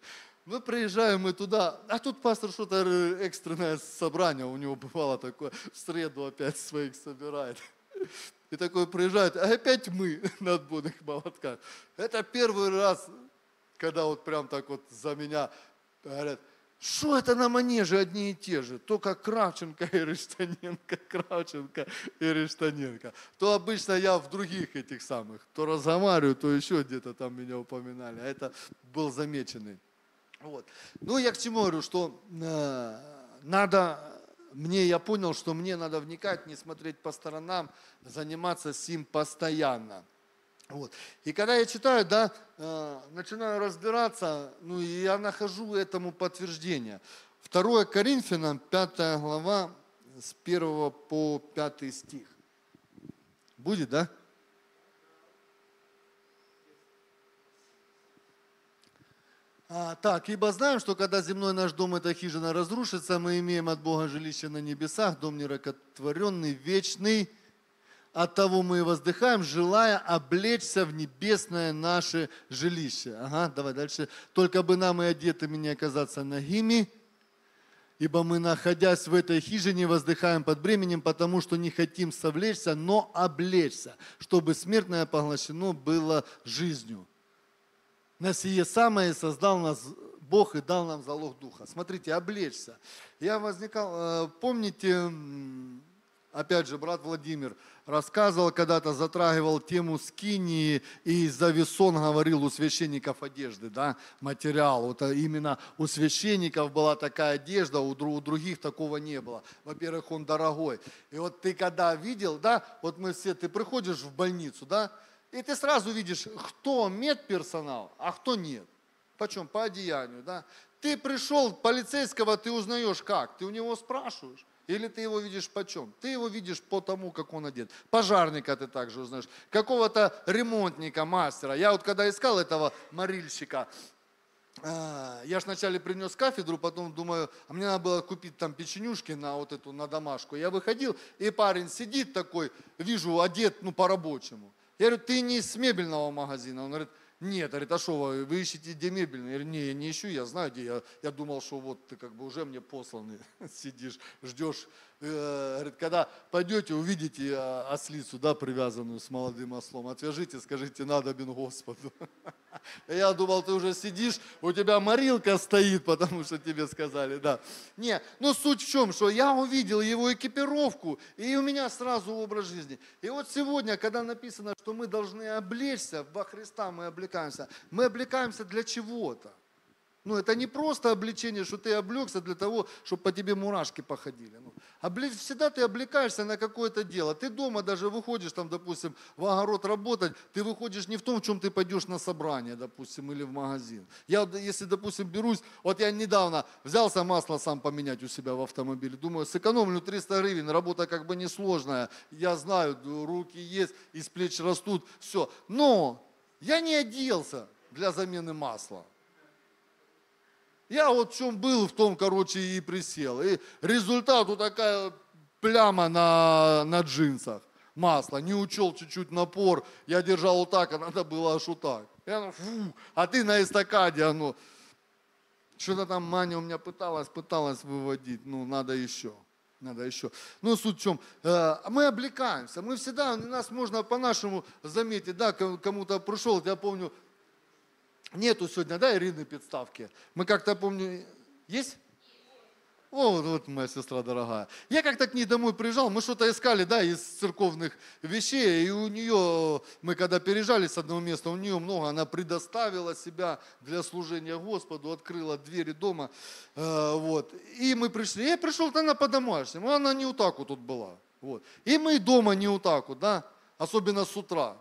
Мы приезжаем мы туда, а тут пастор что-то экстренное собрание у него бывало такое, в среду опять своих собирает. И такой приезжает, а опять мы на отбойных молотках. Это первый раз, когда вот прям так вот за меня говорят, что это на манеже одни и те же? Только Кравченко и Рештаненко, Кравченко и Рештаненко. То обычно я в других этих самых, то разговариваю, то еще где-то там меня упоминали. А это был замеченный. Вот. Ну, я к чему говорю, что э, надо, мне, я понял, что мне надо вникать, не смотреть по сторонам, заниматься сим постоянно. Вот. И когда я читаю, да, э, начинаю разбираться, ну, и я нахожу этому подтверждение. 2 Коринфянам, 5 глава, с 1 по 5 стих. Будет, да? А, так, ибо знаем, что когда земной наш дом, эта хижина разрушится, мы имеем от Бога жилище на небесах, дом нерокотворенный, вечный. От того мы и воздыхаем, желая облечься в небесное наше жилище. Ага, давай дальше. Только бы нам и одетыми не оказаться нагими, ибо мы, находясь в этой хижине, воздыхаем под бременем, потому что не хотим совлечься, но облечься, чтобы смертное поглощено было жизнью на сие самое создал нас Бог и дал нам залог Духа. Смотрите, облечься. Я возникал, э, помните, опять же, брат Владимир рассказывал когда-то, затрагивал тему скинии, и за весон говорил у священников одежды, да, материал. Вот а именно у священников была такая одежда, у других такого не было. Во-первых, он дорогой. И вот ты когда видел, да, вот мы все, ты приходишь в больницу, да, и ты сразу видишь, кто медперсонал, а кто нет. Почем? По одеянию, да. Ты пришел, полицейского ты узнаешь как? Ты у него спрашиваешь. Или ты его видишь почем? Ты его видишь по тому, как он одет. Пожарника ты также узнаешь. Какого-то ремонтника, мастера. Я вот когда искал этого морильщика, а, я ж вначале принес кафедру, потом думаю, а мне надо было купить там печенюшки на вот эту, на домашку. Я выходил, и парень сидит такой, вижу, одет, ну, по-рабочему. Я говорю, ты не с мебельного магазина. Он говорит, нет, говорит, а что вы, вы ищете где мебельный? Я говорю, не, я не ищу, я знаю где. Я, я думал, что вот ты как бы уже мне посланный сидишь, ждешь говорит, когда пойдете, увидите э, ослицу, да, привязанную с молодым ослом, отвяжите, скажите, надо бен Господу. Я думал, ты уже сидишь, у тебя морилка стоит, потому что тебе сказали, да. Не, ну суть в чем, что я увидел его экипировку, и у меня сразу образ жизни. И вот сегодня, когда написано, что мы должны облечься, во Христа мы облекаемся, мы облекаемся для чего-то. Ну, это не просто обличение, что ты облегся для того, чтобы по тебе мурашки походили. Ну, обле... Всегда ты облекаешься на какое-то дело. Ты дома даже выходишь, там, допустим, в огород работать, ты выходишь не в том, в чем ты пойдешь на собрание, допустим, или в магазин. Я, если, допустим, берусь, вот я недавно взялся масло сам поменять у себя в автомобиле, думаю, сэкономлю 300 гривен, работа как бы несложная, я знаю, руки есть, из плеч растут, все. Но я не оделся для замены масла. Я вот в чем был, в том, короче, и присел. И результат вот такая пляма на, на джинсах. Масло, не учел чуть-чуть напор. Я держал вот так, а надо было аж вот так. Я, ну, фу, а ты на эстакаде, оно. Что-то там Маня у меня пыталась, пыталась выводить. Ну, надо еще. Надо еще. Ну, суть в чем? Э, мы облекаемся. Мы всегда, нас можно по-нашему заметить, да, кому-то пришел, я помню, Нету сегодня, да, Ирины подставки. Мы как-то, помню, есть? О, вот, моя сестра дорогая. Я как-то к ней домой приезжал, мы что-то искали, да, из церковных вещей, и у нее, мы когда переезжали с одного места, у нее много, она предоставила себя для служения Господу, открыла двери дома, э, вот. И мы пришли, я пришел, она по-домашнему, она не вот вот тут была, вот. И мы дома не вот вот, да, особенно с утра.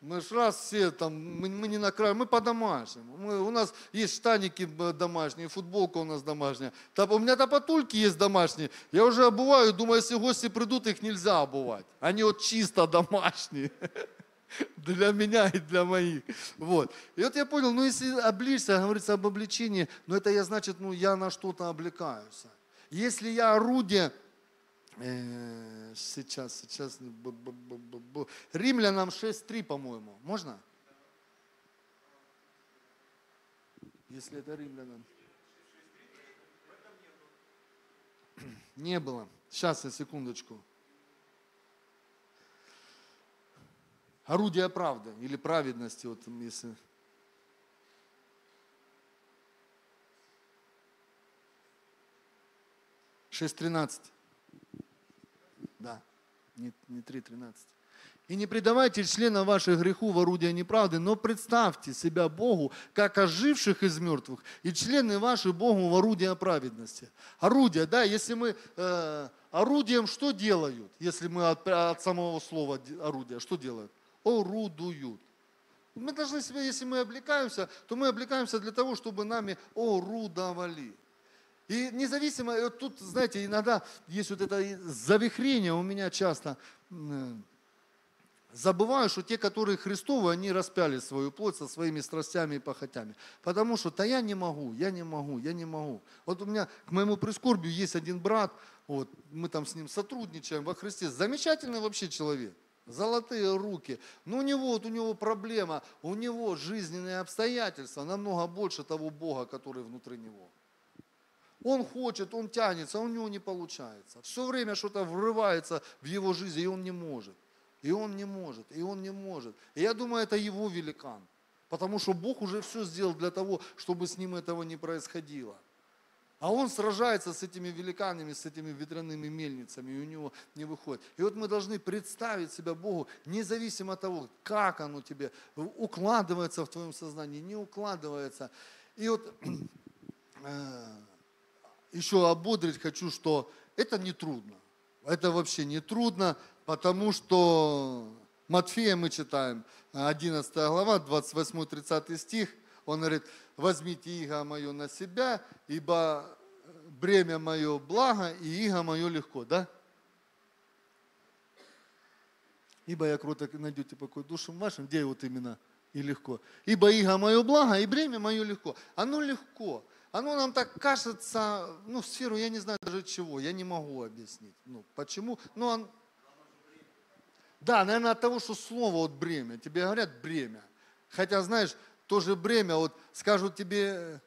Мы ж раз все там, мы, мы не на краю, мы по-домашнему. Мы, у нас есть штаники домашние, футболка у нас домашняя. Там, у меня топотульки есть домашние. Я уже обуваю, думаю, если гости придут, их нельзя обувать. Они вот чисто домашние. Для меня и для моих. Вот. И вот я понял, ну если обличься, говорится об обличении, ну это я, значит, ну я на что-то облекаюсь. Если я орудие Э, сейчас, сейчас. Римлянам 6.3, по-моему. Можно? Если это римлянам. Не было. Сейчас, я секундочку. Орудие правды или праведности, вот если... Шесть тринадцать. Да, не, не 3.13. И не предавайте члена ваших греху в орудие неправды, но представьте себя Богу, как оживших из мертвых, и члены ваши Богу в орудие праведности. Орудие, да, если мы э, орудием что делают, если мы от, от самого слова орудие, что делают? Орудуют. Мы должны себя, если мы облекаемся, то мы облекаемся для того, чтобы нами орудовали. И независимо, вот тут, знаете, иногда есть вот это завихрение у меня часто. Забываю, что те, которые Христовы, они распяли свою плоть со своими страстями и похотями. Потому что, да я не могу, я не могу, я не могу. Вот у меня к моему прискорбию есть один брат, вот, мы там с ним сотрудничаем во Христе. Замечательный вообще человек золотые руки. Но у него, вот у него проблема, у него жизненные обстоятельства намного больше того Бога, который внутри него. Он хочет, он тянется, а у него не получается. Все время что-то врывается в его жизнь, и он не может. И он не может, и он не может. И я думаю, это его великан. Потому что Бог уже все сделал для того, чтобы с ним этого не происходило. А он сражается с этими великанами, с этими ветряными мельницами, и у него не выходит. И вот мы должны представить себя Богу, независимо от того, как оно тебе укладывается в твоем сознании, не укладывается. И вот э, еще ободрить хочу, что это не трудно. Это вообще не трудно, потому что Матфея мы читаем, 11 глава, 28-30 стих, он говорит, возьмите иго мое на себя, ибо бремя мое благо, и иго мое легко, да? Ибо я круто найдете покой душам вашим, где вот именно и легко. Ибо иго мое благо, и бремя мое легко. Оно легко оно нам так кажется, ну, в сферу, я не знаю даже чего, я не могу объяснить. Ну, почему? Ну, он, Да, наверное, от того, что слово вот бремя. Тебе говорят бремя. Хотя, знаешь, тоже бремя, вот скажут тебе,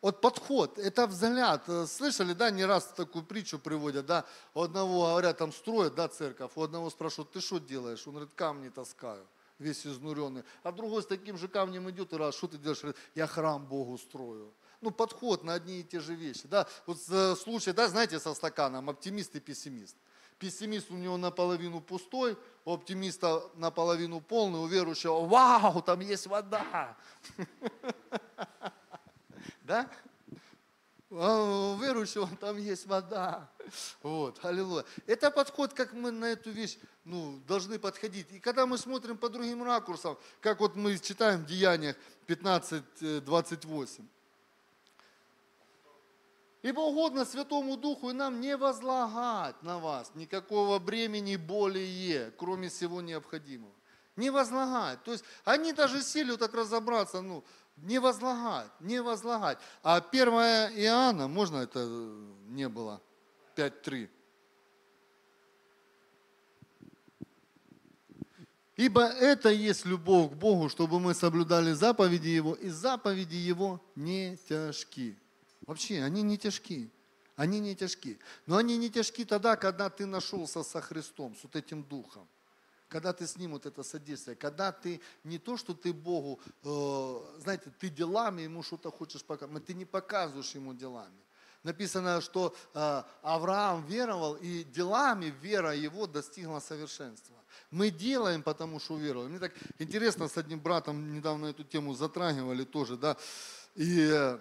вот подход, это взгляд. Слышали, да, не раз такую притчу приводят, да, у одного говорят, там строят, да, церковь, у одного спрашивают, ты что делаешь? Он говорит, камни таскаю, весь изнуренный. А другой с таким же камнем идет и раз, что ты делаешь? Говорит, я храм Богу строю. Ну, подход на одни и те же вещи, да. Вот э, случай, да, знаете, со стаканом, оптимист и пессимист. Пессимист у него наполовину пустой, у оптимиста наполовину полный, у верующего, вау, там есть вода. Да? А у верующего там есть вода. Вот, аллилуйя. Это подход, как мы на эту вещь ну, должны подходить. И когда мы смотрим по другим ракурсам, как вот мы читаем в Деяниях 15-28, Ибо угодно Святому Духу и нам не возлагать на вас никакого бремени более, кроме всего необходимого. Не возлагать. То есть они даже силю так разобраться, ну, не возлагать, не возлагать. А 1 Иоанна, можно это не было, 5.3. Ибо это есть любовь к Богу, чтобы мы соблюдали заповеди Его, и заповеди Его не тяжкие. Вообще, они не тяжки. Они не тяжки. Но они не тяжки тогда, когда ты нашелся со Христом, с вот этим Духом. Когда ты с Ним вот это содействие. Когда ты не то, что ты Богу, э, знаете, ты делами Ему что-то хочешь показать, ты не показываешь Ему делами. Написано, что э, Авраам веровал, и делами вера его достигла совершенства. Мы делаем, потому что уверовали. Мне так интересно, с одним братом недавно эту тему затрагивали тоже, да, и э,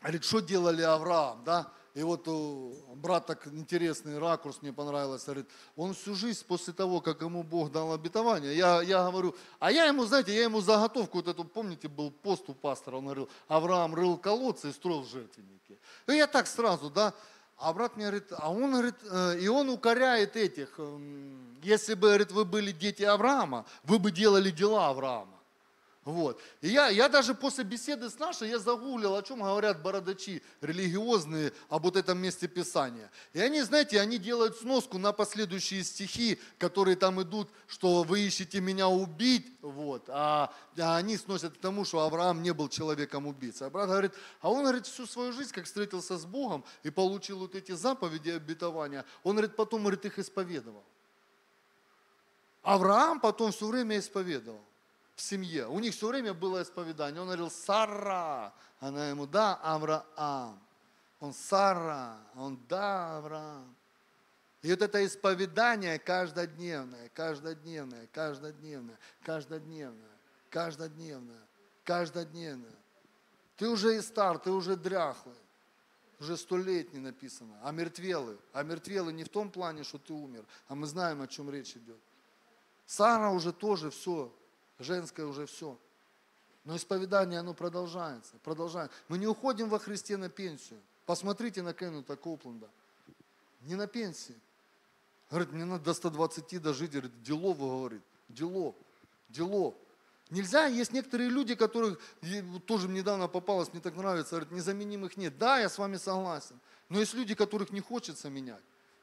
Говорит, что делали Авраам, да? И вот э, брат так интересный ракурс мне понравился, говорит, он всю жизнь после того, как ему Бог дал обетование, я, я говорю, а я ему, знаете, я ему заготовку вот эту, помните, был пост у пастора, он говорил, Авраам рыл колодцы и строил жертвенники. И я так сразу, да, а брат мне говорит, а он говорит, э, и он укоряет этих, эм, если бы, говорит, вы были дети Авраама, вы бы делали дела Авраама. Вот. И я, я даже после беседы с нашей, я загуглил, о чем говорят бородачи религиозные об вот этом месте Писания. И они, знаете, они делают сноску на последующие стихи, которые там идут, что вы ищете меня убить, вот, а, а они сносят к тому, что Авраам не был человеком убийцей. А брат говорит, а он, говорит, всю свою жизнь, как встретился с Богом и получил вот эти заповеди обетования, он, говорит, потом, говорит, их исповедовал. Авраам потом все время исповедовал в семье. У них все время было исповедание. Он говорил, Сара. Она ему, да, Авраам. Он, Сара. Он, да, Авраам. И вот это исповедание каждодневное, каждодневное, каждодневное, каждодневное, каждодневное, каждодневное. Ты уже и стар, ты уже дряхлый, уже столетний написано, а мертвелый. А мертвелый не в том плане, что ты умер, а мы знаем, о чем речь идет. Сара уже тоже все, женское уже все. Но исповедание, оно продолжается, продолжается. Мы не уходим во Христе на пенсию. Посмотрите на Кеннета Коупленда. Не на пенсии. Говорит, мне надо до 120 дожить. Говорит, дело, говорит, дело, дело. Нельзя, есть некоторые люди, которых тоже недавно попалось, мне так нравится, говорит, незаменимых нет. Да, я с вами согласен. Но есть люди, которых не хочется менять.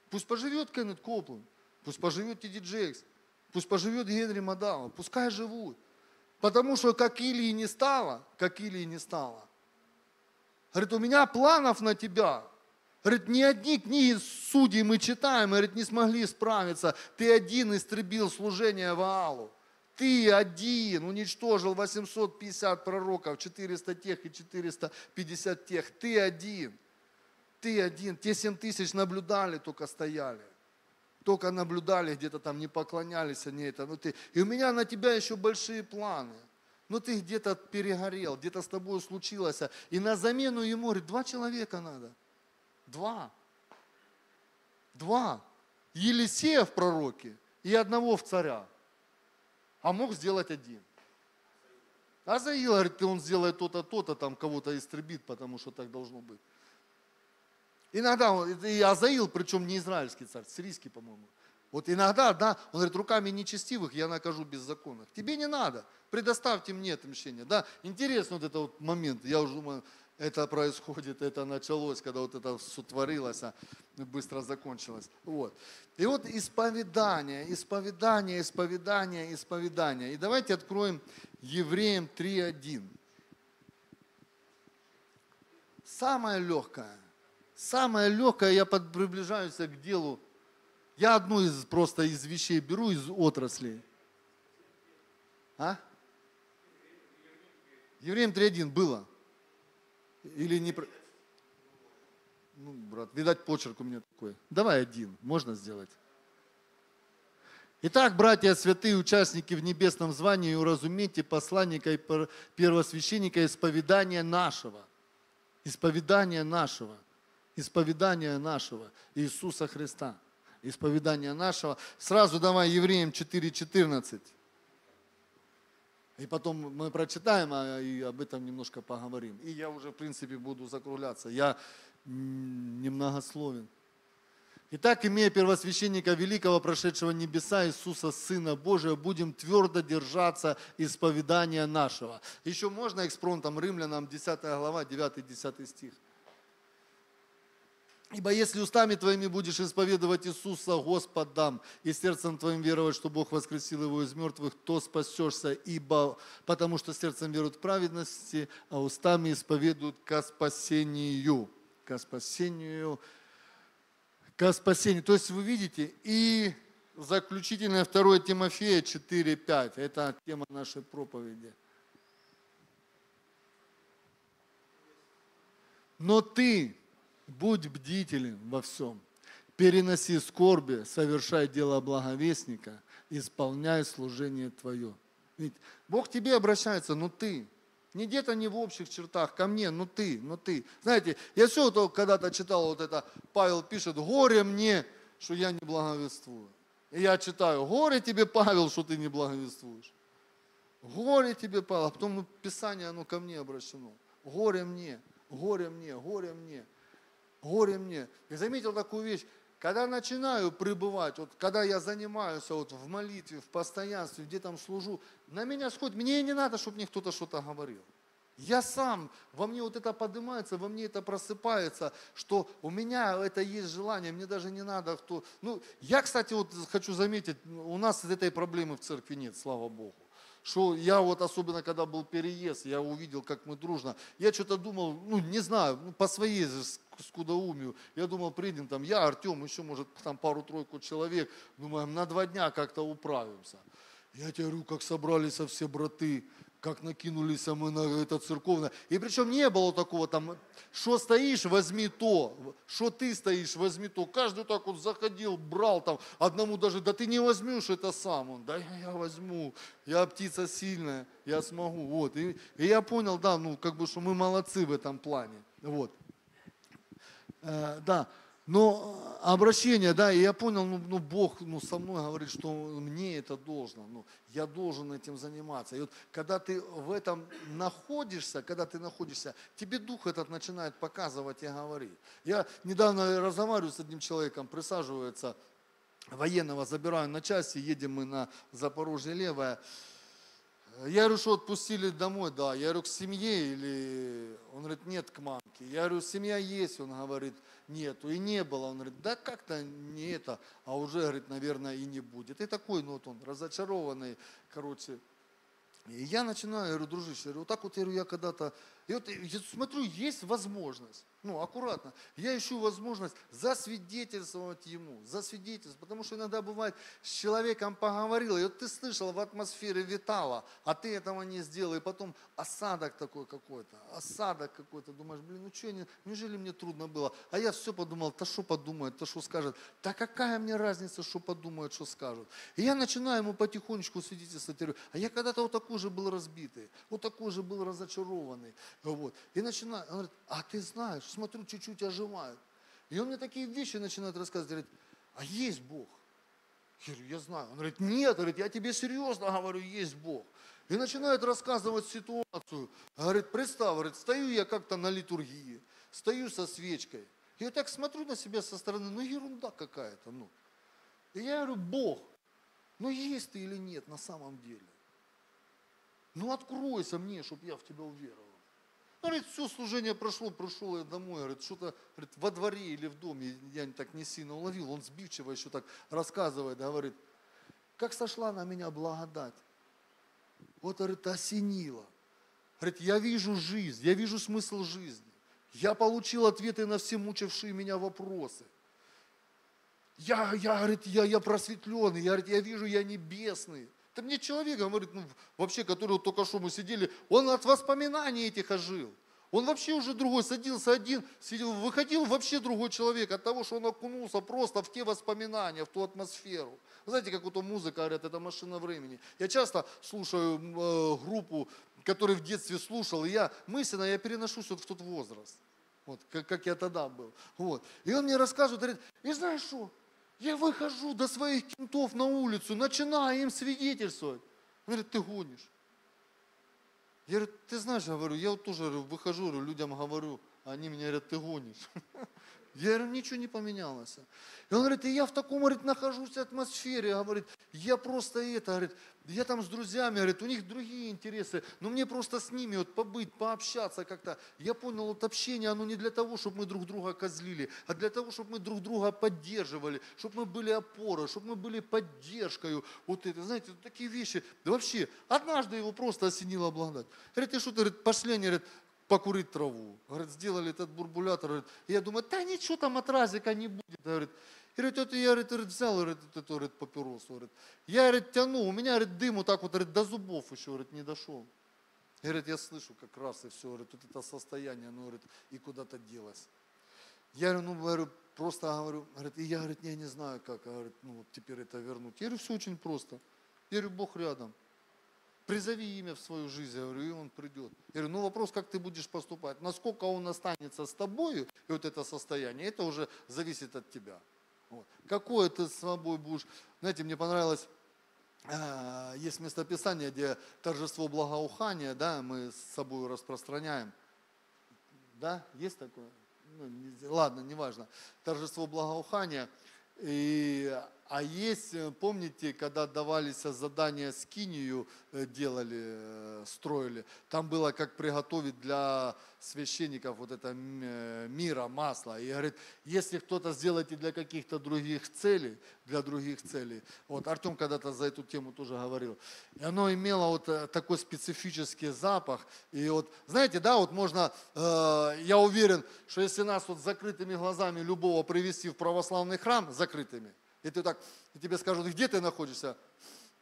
Пусть поживет Кеннет Коупленд, пусть поживет Тиди Джейкс, Пусть поживет Генри Мадава, пускай живут. Потому что как Илии не стало, как Илии не стало. Говорит, у меня планов на тебя. Говорит, ни одни книги судей мы читаем, говорит, не смогли справиться. Ты один истребил служение Ваалу. Ты один уничтожил 850 пророков, 400 тех и 450 тех. Ты один. Ты один. Те 7 тысяч наблюдали, только стояли только наблюдали, где-то там не поклонялись они это. Ну ты, и у меня на тебя еще большие планы. Ну ты где-то перегорел, где-то с тобой случилось. И на замену ему, говорит, два человека надо. Два. Два. Елисея в пророке и одного в царя. А мог сделать один. А Заил, говорит, он сделает то-то, то-то, там кого-то истребит, потому что так должно быть. Иногда, он, и Азаил, причем не израильский царь, сирийский, по-моему. Вот иногда, да, он говорит, руками нечестивых я накажу беззаконных. Тебе не надо, предоставьте мне отмщение. Да, интересно вот этот вот момент, я уже думаю, это происходит, это началось, когда вот это все творилось, а быстро закончилось. Вот. И вот исповедание, исповедание, исповедание, исповедание. И давайте откроем Евреям 3.1. Самое легкое, самое легкое, я приближаюсь к делу. Я одну из просто из вещей беру из отраслей. А? Евреям 3.1 было. Или не... Ну, брат, видать, почерк у меня такой. Давай один, можно сделать. Итак, братья святые, участники в небесном звании, уразумейте посланника и первосвященника исповедания нашего. Исповедания нашего. Исповедания нашего Иисуса Христа. Исповедания нашего. Сразу давай Евреям 4.14. И потом мы прочитаем а, и об этом немножко поговорим. И я уже, в принципе, буду закругляться. Я немногословен. Итак, имея первосвященника великого, прошедшего небеса, Иисуса, Сына Божия, будем твердо держаться исповедания нашего. Еще можно экспромтом римлянам 10 глава, 9-10 стих. Ибо если устами твоими будешь исповедовать Иисуса Господом и сердцем твоим веровать, что Бог воскресил его из мертвых, то спасешься, ибо потому что сердцем веруют в праведности, а устами исповедуют ко спасению. Ко спасению. Ко спасению. То есть вы видите, и заключительное 2 Тимофея 4.5. Это тема нашей проповеди. Но ты, Будь бдителен во всем. Переноси скорби, совершай дело благовестника, исполняй служение твое. Ведь Бог тебе обращается, но ты. Не где-то не в общих чертах, ко мне, но ты, но ты. Знаете, я все когда-то читал, вот это, Павел пишет, горе мне, что я не благовествую. И я читаю, горе тебе, Павел, что ты не благовествуешь. Горе тебе, Павел. А потом ну, Писание, оно ко мне обращено. Горе мне, горе мне, горе мне горе мне. Я заметил такую вещь, когда начинаю пребывать, вот когда я занимаюсь вот в молитве, в постоянстве, где там служу, на меня сходит, мне не надо, чтобы мне кто-то что-то говорил. Я сам, во мне вот это поднимается, во мне это просыпается, что у меня это есть желание, мне даже не надо кто... Ну, я, кстати, вот хочу заметить, у нас этой проблемы в церкви нет, слава Богу что я вот особенно когда был переезд, я увидел, как мы дружно, я что-то думал, ну не знаю, ну, по своей скудоумию, я думал, приедем там, я, Артем, еще может там пару-тройку человек, думаем, на два дня как-то управимся. Я тебе говорю, как собрались все браты, как накинулись мы на это церковное. И причем не было такого там, что стоишь, возьми то, что ты стоишь, возьми то. Каждый так вот заходил, брал там, одному даже, да ты не возьмешь это сам. Он, да я, возьму, я птица сильная, я смогу. Вот. И, и я понял, да, ну как бы, что мы молодцы в этом плане. Вот. Э, да. Но обращение, да, и я понял, ну, ну Бог ну, со мной говорит, что мне это должно, ну, я должен этим заниматься. И вот когда ты в этом находишься, когда ты находишься, тебе Дух этот начинает показывать и говорить. Я недавно разговариваю с одним человеком, присаживается, военного забираю на части, едем мы на Запорожье Левое, я говорю, что отпустили домой, да. Я говорю, к семье или... Он говорит, нет, к мамке. Я говорю, семья есть, он говорит, нету. И не было. Он говорит, да как-то не это, а уже, говорит, наверное, и не будет. И такой, ну вот он, разочарованный, короче. И я начинаю, говорю, дружище, говорю, вот так вот, я когда-то... И вот я смотрю, есть возможность ну, аккуратно, я ищу возможность засвидетельствовать ему, засвидетельствовать, потому что иногда бывает, с человеком поговорил, и вот ты слышал, в атмосфере витало, а ты этого не сделал, и потом осадок такой какой-то, осадок какой-то, думаешь, блин, ну что, неужели мне трудно было? А я все подумал, то что подумает, то что скажет, да какая мне разница, что подумает, что скажут. И я начинаю ему потихонечку свидетельствовать, говорю, а я когда-то вот такой же был разбитый, вот такой же был разочарованный, вот. И начинаю, он говорит, а ты знаешь, смотрю, чуть-чуть оживают. И он мне такие вещи начинает рассказывать, говорит, а есть Бог? Я говорю, я знаю. Он говорит, нет, говорит, я тебе серьезно говорю, есть Бог. И начинает рассказывать ситуацию. Говорит, представь, говорит, стою я как-то на литургии, стою со свечкой. И я так смотрю на себя со стороны, ну ерунда какая-то. Ну. И я говорю, Бог, ну есть ты или нет на самом деле? Ну откройся мне, чтобы я в тебя уверовал. Говорит, все, служение прошло, пришел я домой, говорит, что-то говорит, во дворе или в доме, я так не сильно уловил, он сбивчиво еще так рассказывает, говорит, как сошла на меня благодать. Вот, говорит, осенило. Говорит, я вижу жизнь, я вижу смысл жизни. Я получил ответы на все мучившие меня вопросы. Я, я, говорит, я, я просветленный, я, говорит, я вижу, я небесный. Это мне человек говорит, ну, вообще, который вот только что мы сидели, он от воспоминаний этих ожил. Он вообще уже другой, садился один, сидел, выходил вообще другой человек от того, что он окунулся просто в те воспоминания, в ту атмосферу. Знаете, как вот музыка, говорят, это машина времени. Я часто слушаю э, группу, которую в детстве слушал, и я мысленно, я переношусь вот в тот возраст. Вот, как, как я тогда был. Вот. И он мне рассказывает, говорит, и знаешь что, я выхожу до своих кентов на улицу, начинаю им свидетельствовать. Он говорит, ты гонишь. Я говорю, ты знаешь, говорю, я вот тоже говорю, выхожу, говорю, людям говорю, а они меня говорят, ты гонишь. Я говорю, ничего не поменялось. И он говорит, и я в таком, говорит, нахожусь атмосфере, говорит, я просто это, говорит, я там с друзьями, говорит, у них другие интересы, но мне просто с ними вот побыть, пообщаться как-то. Я понял, вот общение, оно не для того, чтобы мы друг друга козлили, а для того, чтобы мы друг друга поддерживали, чтобы мы были опорой, чтобы мы были поддержкой. Вот это, знаете, вот такие вещи. Да вообще, однажды его просто осенила благодать. Говорит, ты что, говорит, пошли они, говорит, покурить траву. Говорит, сделали этот бурбулятор. Говорит, я думаю, да ничего там от разика не будет. Говорит, и говорит, это я говорит, взял говорит, эту говорит, папиросу. Говорит, я говорит, тяну, у меня говорит, дым вот так вот говорит, до зубов еще говорит, не дошел. И говорит, я слышу как раз и все, говорит, вот это состояние, оно говорит, и куда-то делось. Я говорю, ну, говорю, просто говорю, говорит, и я, говорит, я не знаю, как, говорит, ну, вот теперь это вернуть. Я говорю, все очень просто. Я говорю, Бог рядом призови имя в свою жизнь, я говорю, и он придет. Я говорю, ну вопрос, как ты будешь поступать. Насколько он останется с тобой, и вот это состояние, это уже зависит от тебя. Вот. Какое ты с собой будешь. Знаете, мне понравилось, э, есть местописание, где торжество благоухания, да, мы с собой распространяем. Да, есть такое? Ну, не, ладно, неважно. Торжество благоухания. И а есть, э, помните, когда давались задания скинию, э, делали, э, строили, там было как приготовить для священников вот это мира, масло. И говорит, если кто-то сделает и для каких-то других целей, для других целей. Вот Артем когда-то за эту тему тоже говорил. И оно имело вот такой специфический запах. И вот, знаете, да, вот можно, э, я уверен, что если нас вот закрытыми глазами любого привести в православный храм, закрытыми, и ты так, и тебе скажут, где ты находишься?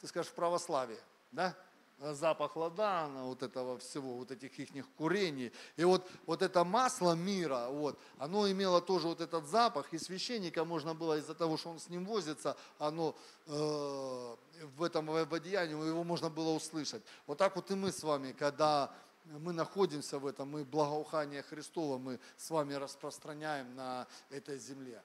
Ты скажешь, в православии, да? Запах ладана, вот этого всего, вот этих их курений. И вот, вот это масло мира, вот, оно имело тоже вот этот запах, и священника можно было из-за того, что он с ним возится, оно э, в этом в одеянии, его можно было услышать. Вот так вот и мы с вами, когда мы находимся в этом, мы благоухание Христова мы с вами распространяем на этой земле.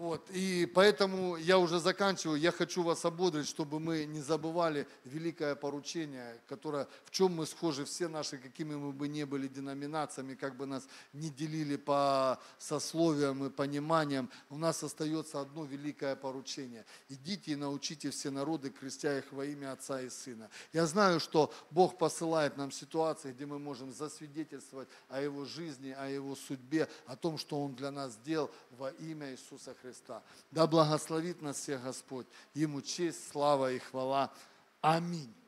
Вот, и поэтому я уже заканчиваю. Я хочу вас ободрить, чтобы мы не забывали великое поручение, которое, в чем мы схожи все наши, какими мы бы не были деноминациями, как бы нас не делили по сословиям и пониманиям. У нас остается одно великое поручение. Идите и научите все народы, крестя их во имя Отца и Сына. Я знаю, что Бог посылает нам ситуации, где мы можем засвидетельствовать о Его жизни, о Его судьбе, о том, что Он для нас сделал во имя Иисуса Христа. Христа. Да благословит нас всех Господь. Ему честь, слава и хвала. Аминь.